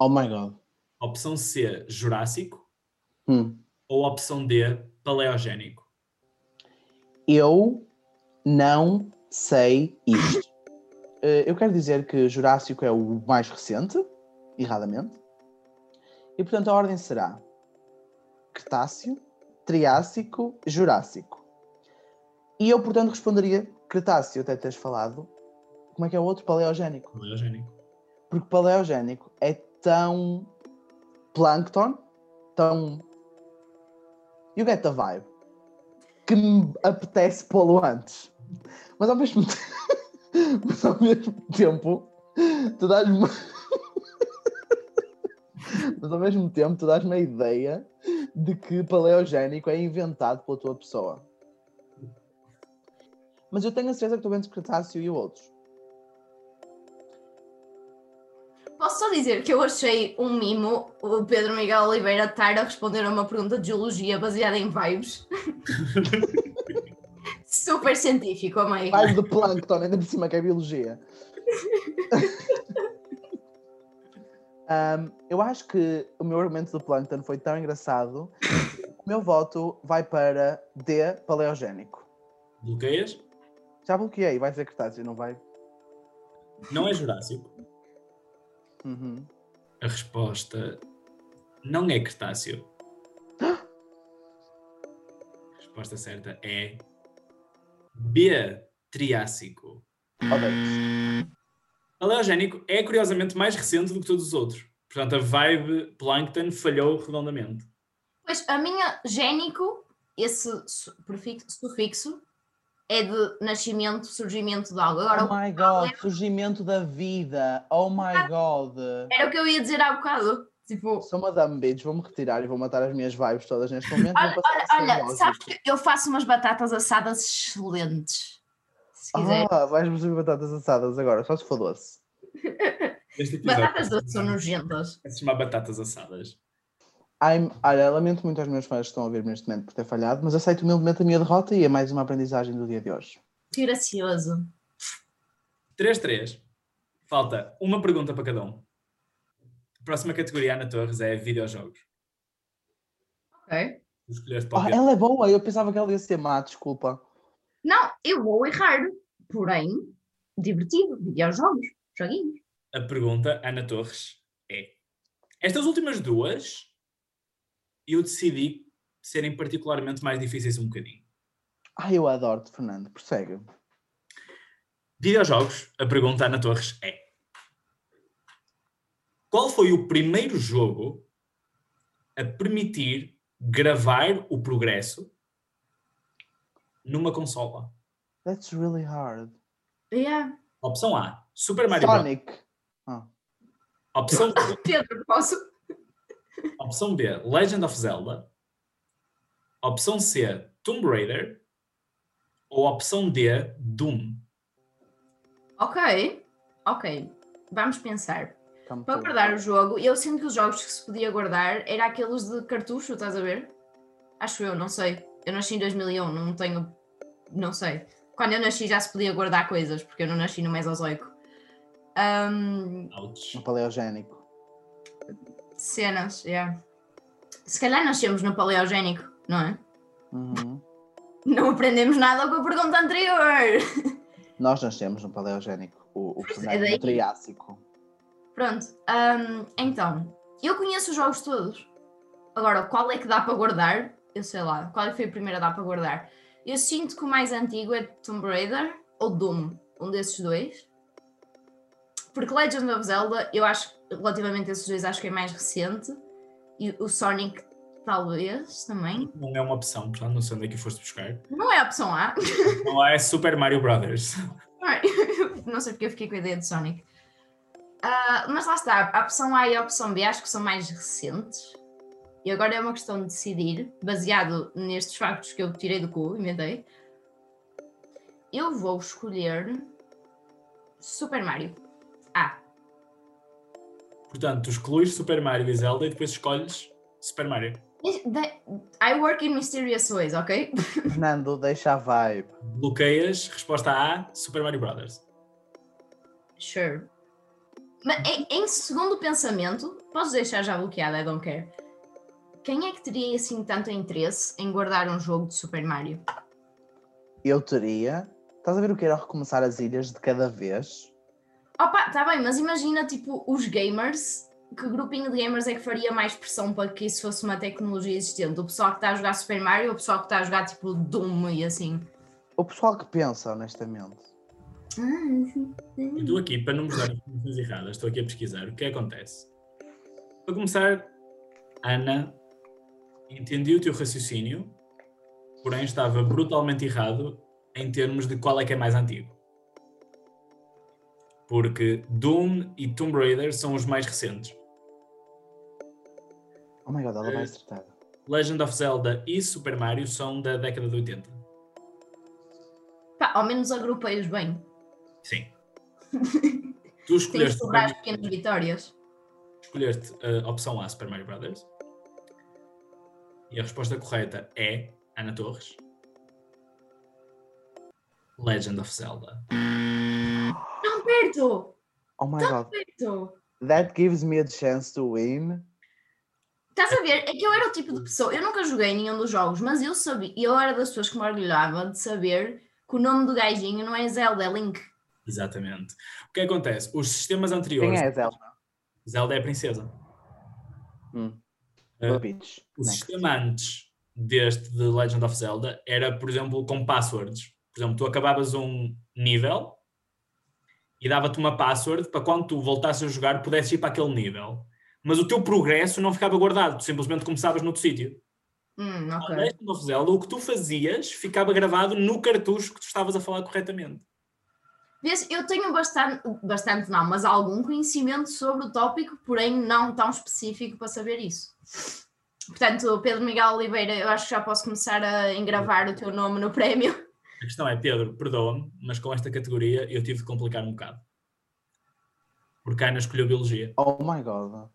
Oh my god.
Opção C, Jurássico.
Hum.
Ou opção D, Paleogénico.
Eu não sei isto. Eh, Eu quero dizer que Jurássico é o mais recente, erradamente. E portanto a ordem será Cretáceo, Triássico, Jurássico. E eu, portanto, responderia Cretáceo, até teres falado. Como é que é o outro? Paleogénico.
Paleogénico.
Porque paleogénico é tão plankton, tão. You get the vibe. Que me apetece pô-lo antes. Mas ao mesmo tempo. Mas ao mesmo tempo. Tu dás-me. Mas ao mesmo tempo tu dás-me a ideia de que paleogénico é inventado pela tua pessoa. Mas eu tenho a certeza que estou entre Cretáceo e outros.
Posso só dizer que eu achei um mimo o Pedro Miguel Oliveira estar a responder a uma pergunta de geologia baseada em vibes. Super científico, amei.
Vibe de Plankton, ainda por cima que é biologia. Um, eu acho que o meu argumento do Plankton foi tão engraçado. O meu voto vai para D, paleogénico.
Bloqueias?
Já bloqueei, vai dizer Cretáceo, não vai?
Não é Jurássico.
Uhum.
A resposta não é Cretáceo. A resposta certa é B, Triássico.
Odeio.
Paleogénico é curiosamente mais recente do que todos os outros. Portanto, a vibe Plankton falhou redondamente.
Pois a minha génico, esse prefixo, sufixo, é de nascimento, surgimento de algo. Agora,
Oh my god, surgimento da vida. Oh my god.
era o que eu ia dizer há bocado. Tipo,
Sou Madame Bitch, vou-me retirar e vou matar as minhas vibes todas neste momento.
olha, olha, olha, sabes que eu faço umas batatas assadas excelentes. Se quiser.
Ah, vais-me subir batatas assadas agora, só se for doce.
Episódio
batatas doces são nojentas.
vai se chamar Batatas Assadas.
I'm, olha, lamento muito aos meus fãs que estão a ouvir neste momento por ter falhado, mas aceito humildemente a minha derrota e é mais uma aprendizagem do dia de hoje.
Que gracioso.
3-3. Falta uma pergunta para cada um. A próxima categoria, Ana Torres, é videojogos.
Ok.
Para
ela é boa, eu pensava que ela ia ser má, desculpa.
Não, eu vou errar. Porém, divertido. Videojogos. Joguinhos.
A pergunta, Ana Torres, é: Estas últimas duas, eu decidi serem particularmente mais difíceis um bocadinho.
Ai, eu adoro-te, Fernando, prossegue.
Videojogos, a pergunta, Ana Torres, é: Qual foi o primeiro jogo a permitir gravar o progresso numa consola?
That's really hard.
Yeah.
Opção A: Super Mario Bros.
Sonic. Ah,
Opção,
Pedro, posso?
opção B: Legend of Zelda. Opção C: Tomb Raider. Ou opção D: Doom.
Ok. Ok. Vamos pensar.
come
Para guardar o jogo, eu sinto que os jogos que se podia guardar eram aqueles de cartucho, estás a ver? Acho eu, não sei. Eu nasci em 2001, não tenho. Não sei. Quando eu nasci já se podia guardar coisas, porque eu não nasci no Mesozoico.
Ouch.
No paleogénico.
cenas, yeah. Se calhar nascemos no Paleogénico, não é?
Uhum.
Não aprendemos nada com a pergunta anterior.
Nós nascemos no paleogénico, o, o
é, daí.
no Triássico.
Pronto, ahm, então, eu conheço os jogos todos. Agora, qual é que dá para guardar? Eu sei lá, qual é foi a primeira dar para guardar? Eu sinto que o mais antigo é Tomb Raider ou Doom, um desses dois. Porque Legend of Zelda, eu acho, relativamente a esses dois, acho que é mais recente. E o Sonic, talvez, também.
Não é uma opção, portanto, não sei onde é que foste buscar.
Não é a opção A.
Não é Super Mario Brothers.
Não sei porque eu fiquei com a ideia de Sonic. Ah, mas lá está, a opção A e a opção B acho que são mais recentes. E agora é uma questão de decidir, baseado nestes factos que eu tirei do cu, inventei. Eu vou escolher Super Mario. A.
Portanto, tu excluís Super Mario e Zelda e depois escolhes Super Mario.
I work in mysterious ways, ok?
Fernando, deixa a vibe.
Bloqueias, resposta A, Super Mario Brothers.
Sure. Mas em, em segundo pensamento, podes deixar já bloqueado, I don't care. Quem é que teria assim tanto interesse em guardar um jogo de Super Mario?
Eu teria. Estás a ver o que era recomeçar as ilhas de cada vez?
Opa, tá bem, mas imagina tipo os gamers, que grupinho de gamers é que faria mais pressão para que isso fosse uma tecnologia existente? O pessoal que está a jogar Super Mario ou o pessoal que está a jogar tipo Doom e assim?
O pessoal que pensa, honestamente.
Eu estou aqui para não vos dar informações erradas, estou aqui a pesquisar o que acontece. Para começar, Ana, entendi o teu raciocínio, porém estava brutalmente errado em termos de qual é que é mais antigo. Porque Doom e Tomb Raider são os mais recentes.
Oh my god, ela
Eh,
vai acertar.
Legend of Zelda e Super Mario são da década de 80.
Pá, ao menos agrupei-os bem.
Sim. Tu
Tem que
escolheste,
sobrar as pequenas vitórias.
escolheste a opção A, Super Mario Brothers. E a resposta correta é Ana Torres. Legend of Zelda.
Tão perto!
Oh my
Tão
god,
perto!
that gives me a chance to win.
Estás a ver? É que eu era o tipo de pessoa, eu nunca joguei nenhum dos jogos, mas eu sabia, eu era das pessoas que me orgulhava de saber que o nome do gajinho não é Zelda, é Link.
Exatamente. O que acontece? Os sistemas
Quem
anteriores.
é a Zelda?
Zelda é a princesa.
Hum. Boa Peach.
O
Next.
sistema antes deste de Legend of Zelda era, por exemplo, com passwords. Por exemplo, tu acabavas um nível e dava-te uma password para quando tu voltasses a jogar pudesses ir para aquele nível. Mas o teu progresso não ficava guardado, tu simplesmente começavas noutro sítio.
Hum,
No
ok.
Legend of Zelda, o que tu fazias ficava gravado no cartucho que tu estavas a falar corretamente.
Vês, eu tenho bastante, bastante não, mas algum conhecimento sobre o tópico, porém não tão específico para saber isso. Portanto, Pedro Miguel Oliveira, eu acho que já posso começar a engravar o teu nome no prémio.
A questão é, Pedro, perdoa-me, mas com esta categoria eu tive de complicar um bocado. Porque a Ana escolheu Biologia.
Oh my god.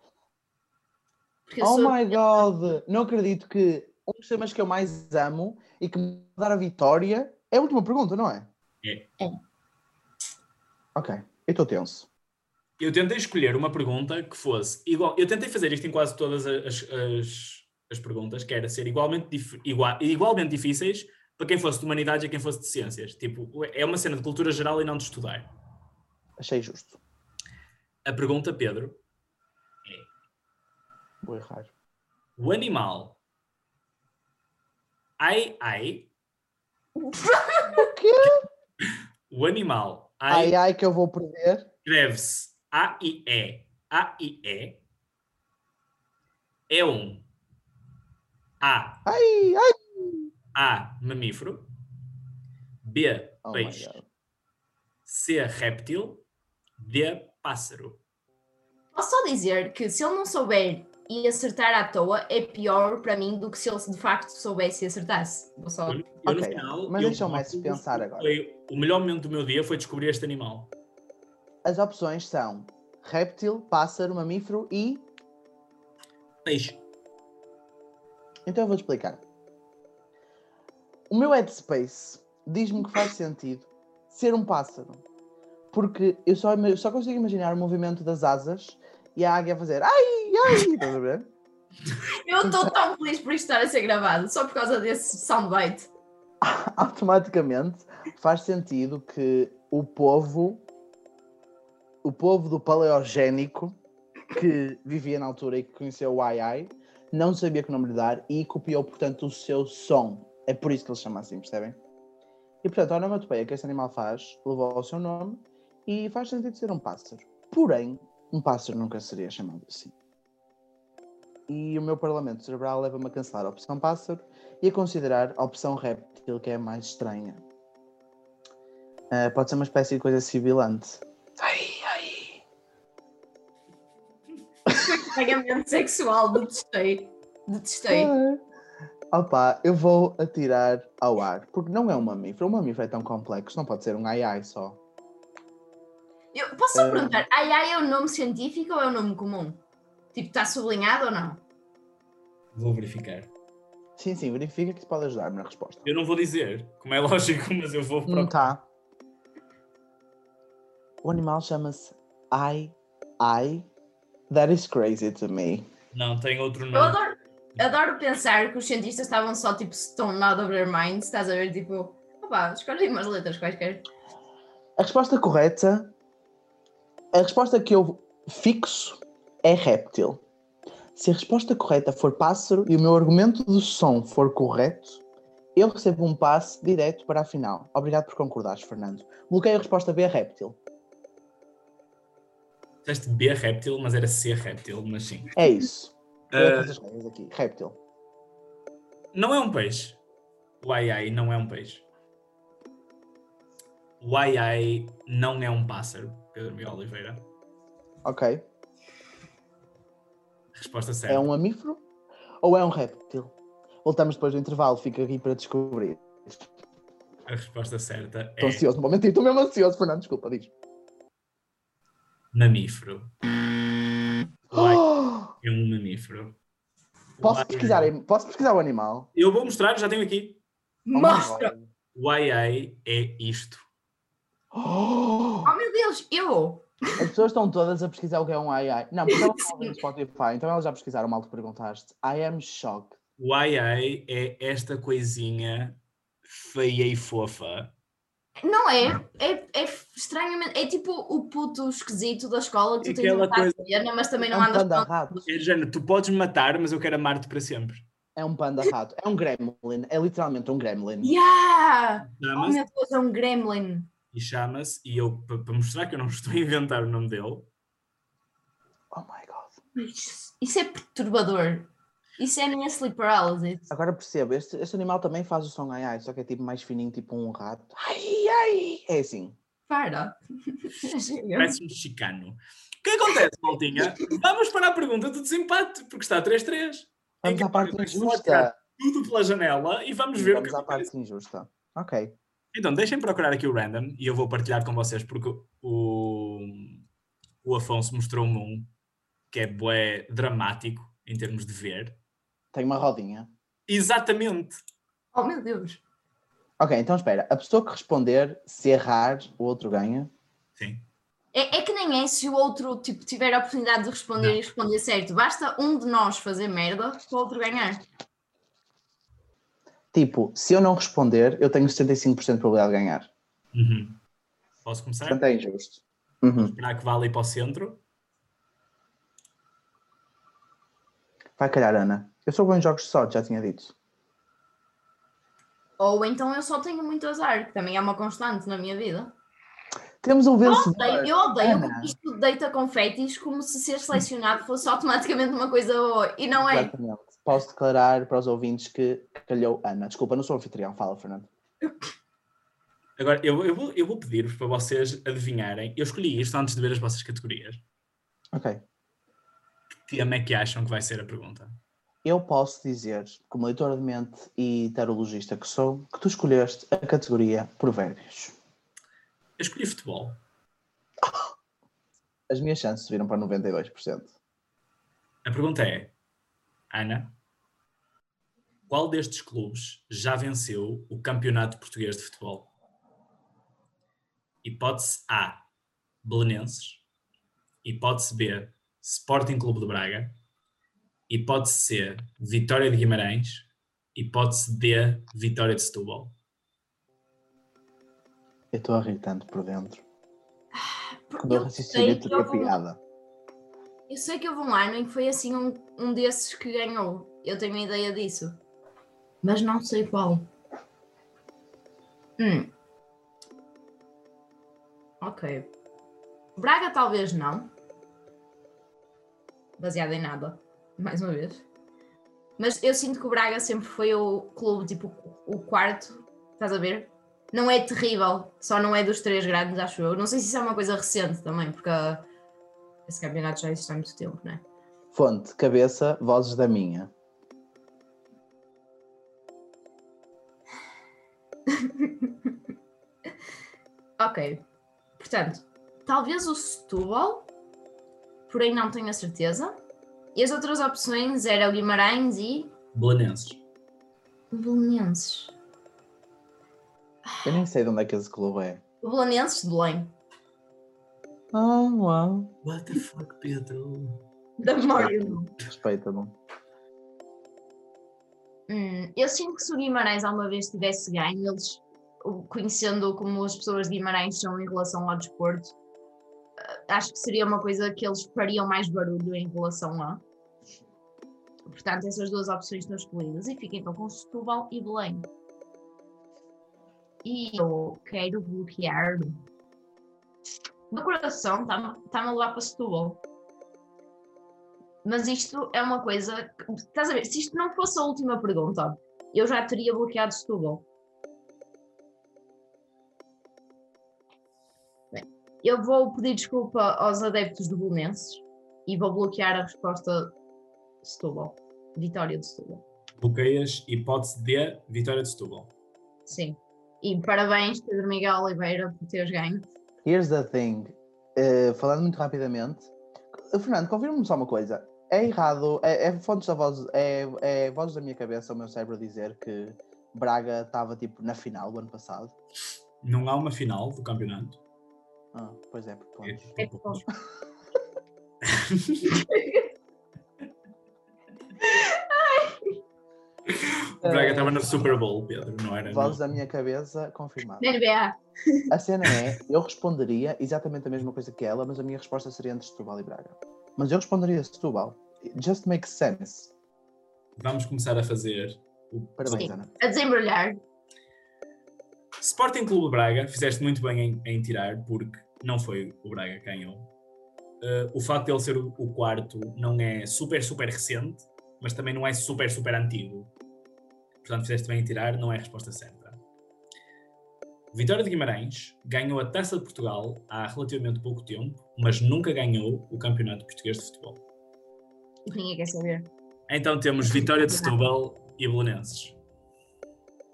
Porque
Oh
sou-
my god. Não acredito que um dos temas que eu mais amo e que me dar a vitória é a última pergunta, não é?
É.
É.
Ok. Eu estou tenso.
Eu tentei escolher uma pergunta que fosse igual. Eu tentei fazer isto em quase todas as, as, as perguntas, que era ser igualmente, dif- igua- igualmente difíceis para quem fosse de humanidades e quem fosse de ciências. Tipo, é uma cena de cultura geral e não de estudar.
Achei justo.
A pergunta, Pedro,
Vou errar.
o animal ai ai,
O quê?
o animal
Ai
ai
ai que eu vou perder.
escreve-se A-I-E, A-I-E, é um A,
Ai ai.
A, mamífero, B,
Oh
peixe. C, réptil, D, pássaro.
Posso só dizer que se ele não souber e acertar à toa, é pior para mim do que se ele de facto soubesse e acertasse. Vou só...
Eu, eu, no
Ok,
final,
mas deixa-me mais pensar agora.
O melhor momento do meu dia foi descobrir este animal.
As opções são réptil, pássaro, mamífero e.
Peixe.
Então eu vou-te explicar. O meu headspace diz-me que faz sentido ser um pássaro. Porque eu só, eu só consigo imaginar o movimento das asas e a águia a fazer ai, ai, estás a ver?
Eu estou tão feliz por isto estar a ser gravado, só por causa desse soundbite.
automaticamente faz sentido que o povo, o povo do paleogénico que vivia na altura e que conheceu o ai ai, não sabia que nome lhe dar e copiou, portanto, o seu som. É por isso que ele se chama assim, percebem? E, portanto, a onomatopeia que esse animal faz levou ao seu nome e faz sentido ser um pássaro. Porém, um pássaro nunca seria chamado assim. E o meu parlamento cerebral leva-me a cancelar a opção pássaro e a considerar a opção réptil, que é a mais estranha. Ah, pode ser uma espécie de coisa sibilante. Ai, ai.
Pagamento sexual, detestei. Detestei.
Ah. Opa, eu vou atirar ao ar, porque não é um mamífero. Um mamífero é tão complexo, não pode ser um ai ai só.
Eu posso só
Ah.
perguntar, ai ai é o nome científico ou é o nome comum? Tipo, está sublinhado ou não?
Vou verificar.
Sim, sim, verifica que isso pode ajudar-me na resposta.
Eu não vou dizer, como é lógico, mas eu vou
Não
procurar.
tá. O animal chama-se ai ai. That is crazy to me.
Não, tem outro
Eu
nome.
adoro, adoro pensar que os cientistas estavam só tipo stone out of their minds, estás a ver? Tipo, opá, escolhe umas letras quaisquer.
A resposta correta, a resposta que eu fixo é réptil. Se a resposta correta for pássaro e o meu argumento do som for correto, eu recebo um passe direto para a final. Obrigado por concordares, Fernando. Bloqueio a resposta B, réptil.
Disseste B réptil, mas era C réptil, mas sim.
É isso. Regras aqui. Réptil.
não é um peixe. O ai ai não é um peixe. O ai ai não é um pássaro, Pedro Miguel Oliveira.
Ok.
Resposta certa.
É um mamífero ou é um réptil? Voltamos depois do intervalo, fica aqui para descobrir.
A resposta certa é
Estou ansioso, não vou mentir, estou mesmo ansioso, Fernando, desculpa, diz.
mamífero.
Oh!
é um mamífero.
Posso pesquisar, posso pesquisar o animal?
Eu vou mostrar, já tenho aqui.
Oh
Mostra!
O ai ai é isto.
Oh!
Oh meu Deus, eu!
As pessoas estão todas a pesquisar o que é um ai ai. Não, porque elas estão no Spotify, então elas já pesquisaram mal que perguntaste. I am shocked.
O ai ai é esta coisinha feia e fofa.
Não é? É, é estranhamente. É tipo o puto esquisito da escola que tu tens
Aquela
vontade
coisa-
mas também
É
não
um
andas
panda rato.
É género, tu podes me matar, mas eu quero amar-te para sempre.
É um panda rato. É um gremlin. É literalmente um gremlin.
Yeah! Oh
Chama-se
meu Deus, é um gremlin.
E chama-se, e eu, pa- para mostrar que eu não estou a inventar o nome dele,
Oh my god.
Isso é perturbador. Isso é a minha sleep paralysis.
Agora percebo, este, este animal também faz o som ai ai, só que é tipo mais fininho, tipo um rato. Ai ai! É assim.
Para.
Parece um chicano. O que acontece, Maltinha? Vamos para a pergunta do desempate, porque está 3-3. Em
Vamos à parte
se
injusta.
tirar Tudo pela janela e vamos ver o
Vamos
que
à
acontece.
parte injusta. Ok.
Então, deixem procurar aqui o random e eu vou partilhar com vocês porque o, o Afonso mostrou-me um que é bué dramático em termos de ver.
Tem uma rodinha.
Exatamente.
Oh meu Deus.
Ok, então espera. A pessoa que responder, se errar, o outro ganha.
Sim.
É, é que nem é se o outro tipo, tiver a oportunidade de responder
Não.
e responder certo. Basta um de nós fazer merda para o outro ganhar.
Tipo, se eu não responder, eu tenho 75% de probabilidade de ganhar.
Uhum. Posso começar?
Portanto, é injusto. Uhum.
Esperar que vá ali para o centro.
Vai calhar, Ana. Eu sou bom em jogos de sorte, já tinha dito.
Ou então eu só tenho muito azar, que também é uma constante na minha vida.
Temos um
Eu
vencedor.
odeio, eu odeio
Ana.
que isto deita confetis como se ser selecionado fosse automaticamente uma coisa boa. E não é.
Exatamente. Posso declarar para os ouvintes que calhou Ana. Desculpa, não sou anfitrião. Fala, Fernando.
Agora, eu, eu vou, eu vou pedir-vos para vocês adivinharem. Eu escolhi isto antes de ver as vossas categorias.
Ok.
Que tema é que acham que vai ser a pergunta?
Eu posso dizer, como leitora de mente e tarologista que sou, que tu escolheste a categoria Provérbios.
Eu escolhi futebol.
As minhas chances subiram para 92%.
A pergunta é, Ana, qual destes clubes já venceu o Campeonato Português de Futebol? Hipótese A, Belenenses. Hipótese B, Sporting Clube de Braga. Hipótese C, Vitória de Guimarães. Hipótese D, Vitória de Setúbal.
Eu estou tanto por dentro.
Porque
Quando eu
eu
raciocínio,
sei, que
teria
houve um,
piada.
eu sei que houve um ano em que foi assim um, um desses que ganhou. Eu tenho uma ideia disso. Mas não sei qual. Hum. Ok. Braga talvez não. Baseado em nada. Mais uma vez. Mas eu sinto que o Braga sempre foi o clube, tipo, o quarto. Estás a ver? Não é terrível. Só não é dos três grandes, acho eu. Não sei se isso é uma coisa recente também, porque ah, esse campeonato já existe há muito tempo, né?
Fonte, cabeça, vozes da minha.
Ok. Portanto, talvez o Setúbal, porém não tenho a certeza. E as outras opções eram o Guimarães e
Belenenses.
Belenenses.
Eu nem sei de onde é que esse clube é.
O Belenenses de Belém.
Ah, uau.
What the fuck, Pedro?
Da memória. não.
Respeita-me.
Hum, eu sinto que se o Guimarães alguma vez tivesse ganho, eles, conhecendo como as pessoas de Guimarães são em relação ao desporto, ah, acho que seria uma coisa que eles fariam mais barulho em relação a. Portanto, essas duas opções estão escolhidas. E fica então com Setúbal e Belém. E eu quero bloquear. No coração, está-me está a levar para Setúbal. Mas isto é uma coisa. Estás a ver? Se isto não fosse a última pergunta, eu já teria bloqueado Setúbal. Bem, eu vou pedir desculpa aos adeptos do Belenenses e vou bloquear a resposta Setúbal. Vitória de Setúbal.
Bloqueias hipótese D, Vitória de Setúbal.
Sim. E parabéns, Pedro Miguel Oliveira, por teres ganho.
Here's the thing. Eh, falando muito rapidamente. Fernando, confirma-me só uma coisa. É errado, é, é fontes da voz, é, é vozes da minha cabeça, o meu cérebro dizer que Braga estava tipo na final do ano passado.
Não há uma final do campeonato.
Ah, pois é, por pontos.
É por pontos.
O Braga estava no Super Bowl, Pedro, não era?
Vozes
Não.
da minha cabeça confirmado.
Na NBA.
A cena é, eu responderia exatamente a mesma coisa que ela, mas a minha resposta seria entre Setúbal e Braga. Mas eu responderia Setúbal. It just makes sense.
Vamos começar a fazer o
Parabéns,
Sim.
Ana.
A desembrulhar.
Sporting Clube Braga, fizeste muito bem em, em tirar, porque não foi o Braga que ganhou. Uh, o facto de ele ser o, o quarto não é super, super recente, mas também não é super, super antigo. Portanto, fizeste bem em tirar, não é a resposta certa. Vitória de Guimarães ganhou a Taça de Portugal há relativamente pouco tempo, mas nunca ganhou o Campeonato Português de Futebol.
Ninguém quer saber.
Então temos Vitória de Setúbal e Belenenses.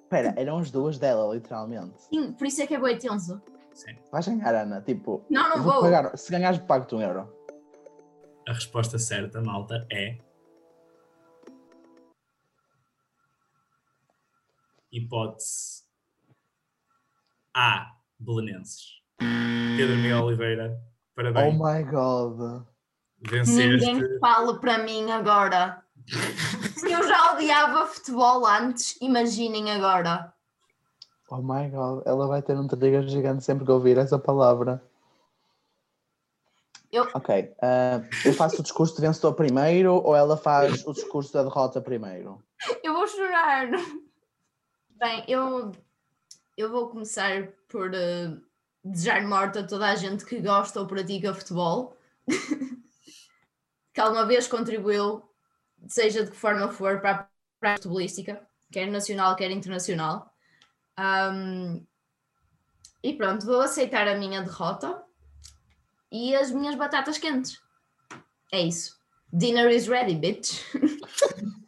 Espera, eram as duas dela, literalmente.
Sim, por isso é que é boi tenso.
Sim.
Vais ganhar, Ana. Tipo,
Não, não
vou
vou.
pagar. Se ganhares, pago-te um euro.
A resposta certa, malta, é. Hipótese A. Belenenses. Pedro Miguel Oliveira,
Oh
parabéns.
my god.
Venceste.
Ninguém fala para mim agora. Se eu já odiava futebol antes, imaginem agora.
Oh my god. Ela vai ter um trigger gigante sempre que ouvir essa palavra.
Eu-
Ok. ah, eu faço o discurso de vencedor primeiro ou ela faz o discurso da derrota primeiro?
Eu vou chorar. Bem, eu, eu vou começar por eh, desejar morte a toda a gente que gosta ou pratica futebol. que alguma vez contribuiu, seja de que forma for, para a prática futebolística, quer nacional, quer internacional. Ahm, e pronto, vou aceitar a minha derrota e as minhas batatas quentes. É isso. Dinner is ready, bitch.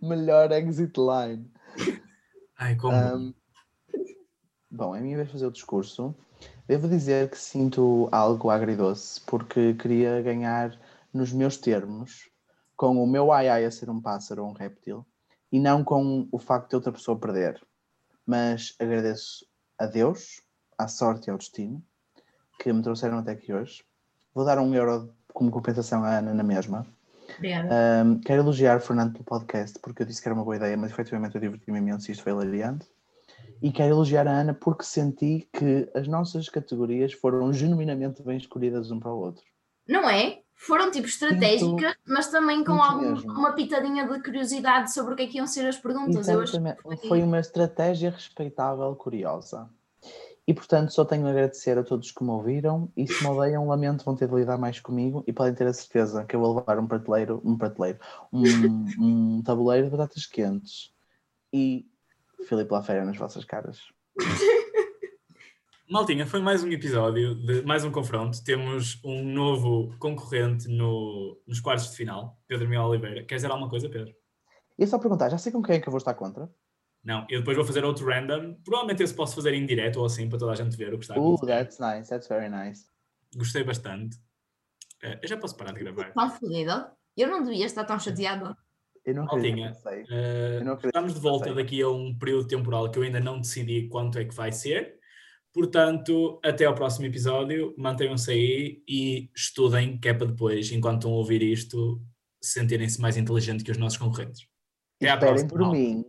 Melhor exit line.
Ai, como.
Ahm, bom, a minha vez de fazer o discurso. Devo dizer que sinto algo agridoce, porque queria ganhar nos meus termos, com o meu ai ai a ser um pássaro ou um réptil, e não com o facto de outra pessoa perder. Mas agradeço a Deus, à sorte e ao destino, que me trouxeram até aqui hoje. Vou dar um euro como compensação à Ana na mesma. Um, quero elogiar o Fernando pelo podcast, porque eu disse que era uma boa ideia, mas efetivamente eu diverti-me imenso e isto foi hilariante. E quero elogiar a Ana porque senti que as nossas categorias foram genuinamente bem escolhidas um para o outro.
Não é? Foram tipo estratégicas, mas também com
Muito
algum,
mesmo.
uma pitadinha de curiosidade sobre o que é que iam ser as perguntas. Eu acho que
Foi uma estratégia respeitável, curiosa. E portanto só tenho a agradecer a todos que me ouviram e se me odeiam, lamento, vão ter de lidar mais comigo e podem ter a certeza que eu vou levar um prateleiro, um prateleiro, um, um tabuleiro de batatas quentes e Filipe Lafera nas vossas caras.
Maltinha, foi mais um episódio, de mais um confronto. Temos um novo concorrente no, nos quartos de final, Pedro Miguel Oliveira. Queres dizer alguma coisa, Pedro?
E só perguntar, já sei com quem é que eu vou estar contra?
Não, eu depois vou fazer outro random. Provavelmente esse posso fazer em direto ou assim, para toda a gente ver o que está a
Uh,
acontecer.
that's nice, that's very nice.
Gostei bastante. Eh, eu já posso parar de gravar.
tão fodida. Eu não devia estar tão chateada.
Eu não que sei.
Eh,
Eu não
estamos de volta
sei.
daqui a um período temporal que eu ainda não decidi quanto é que vai ser. Portanto, até ao próximo episódio. Mantenham-se aí e estudem, que é para depois, enquanto estão a ouvir isto, sentirem-se mais inteligentes que os nossos concorrentes. Até à
Esperem
próxima.
por mim.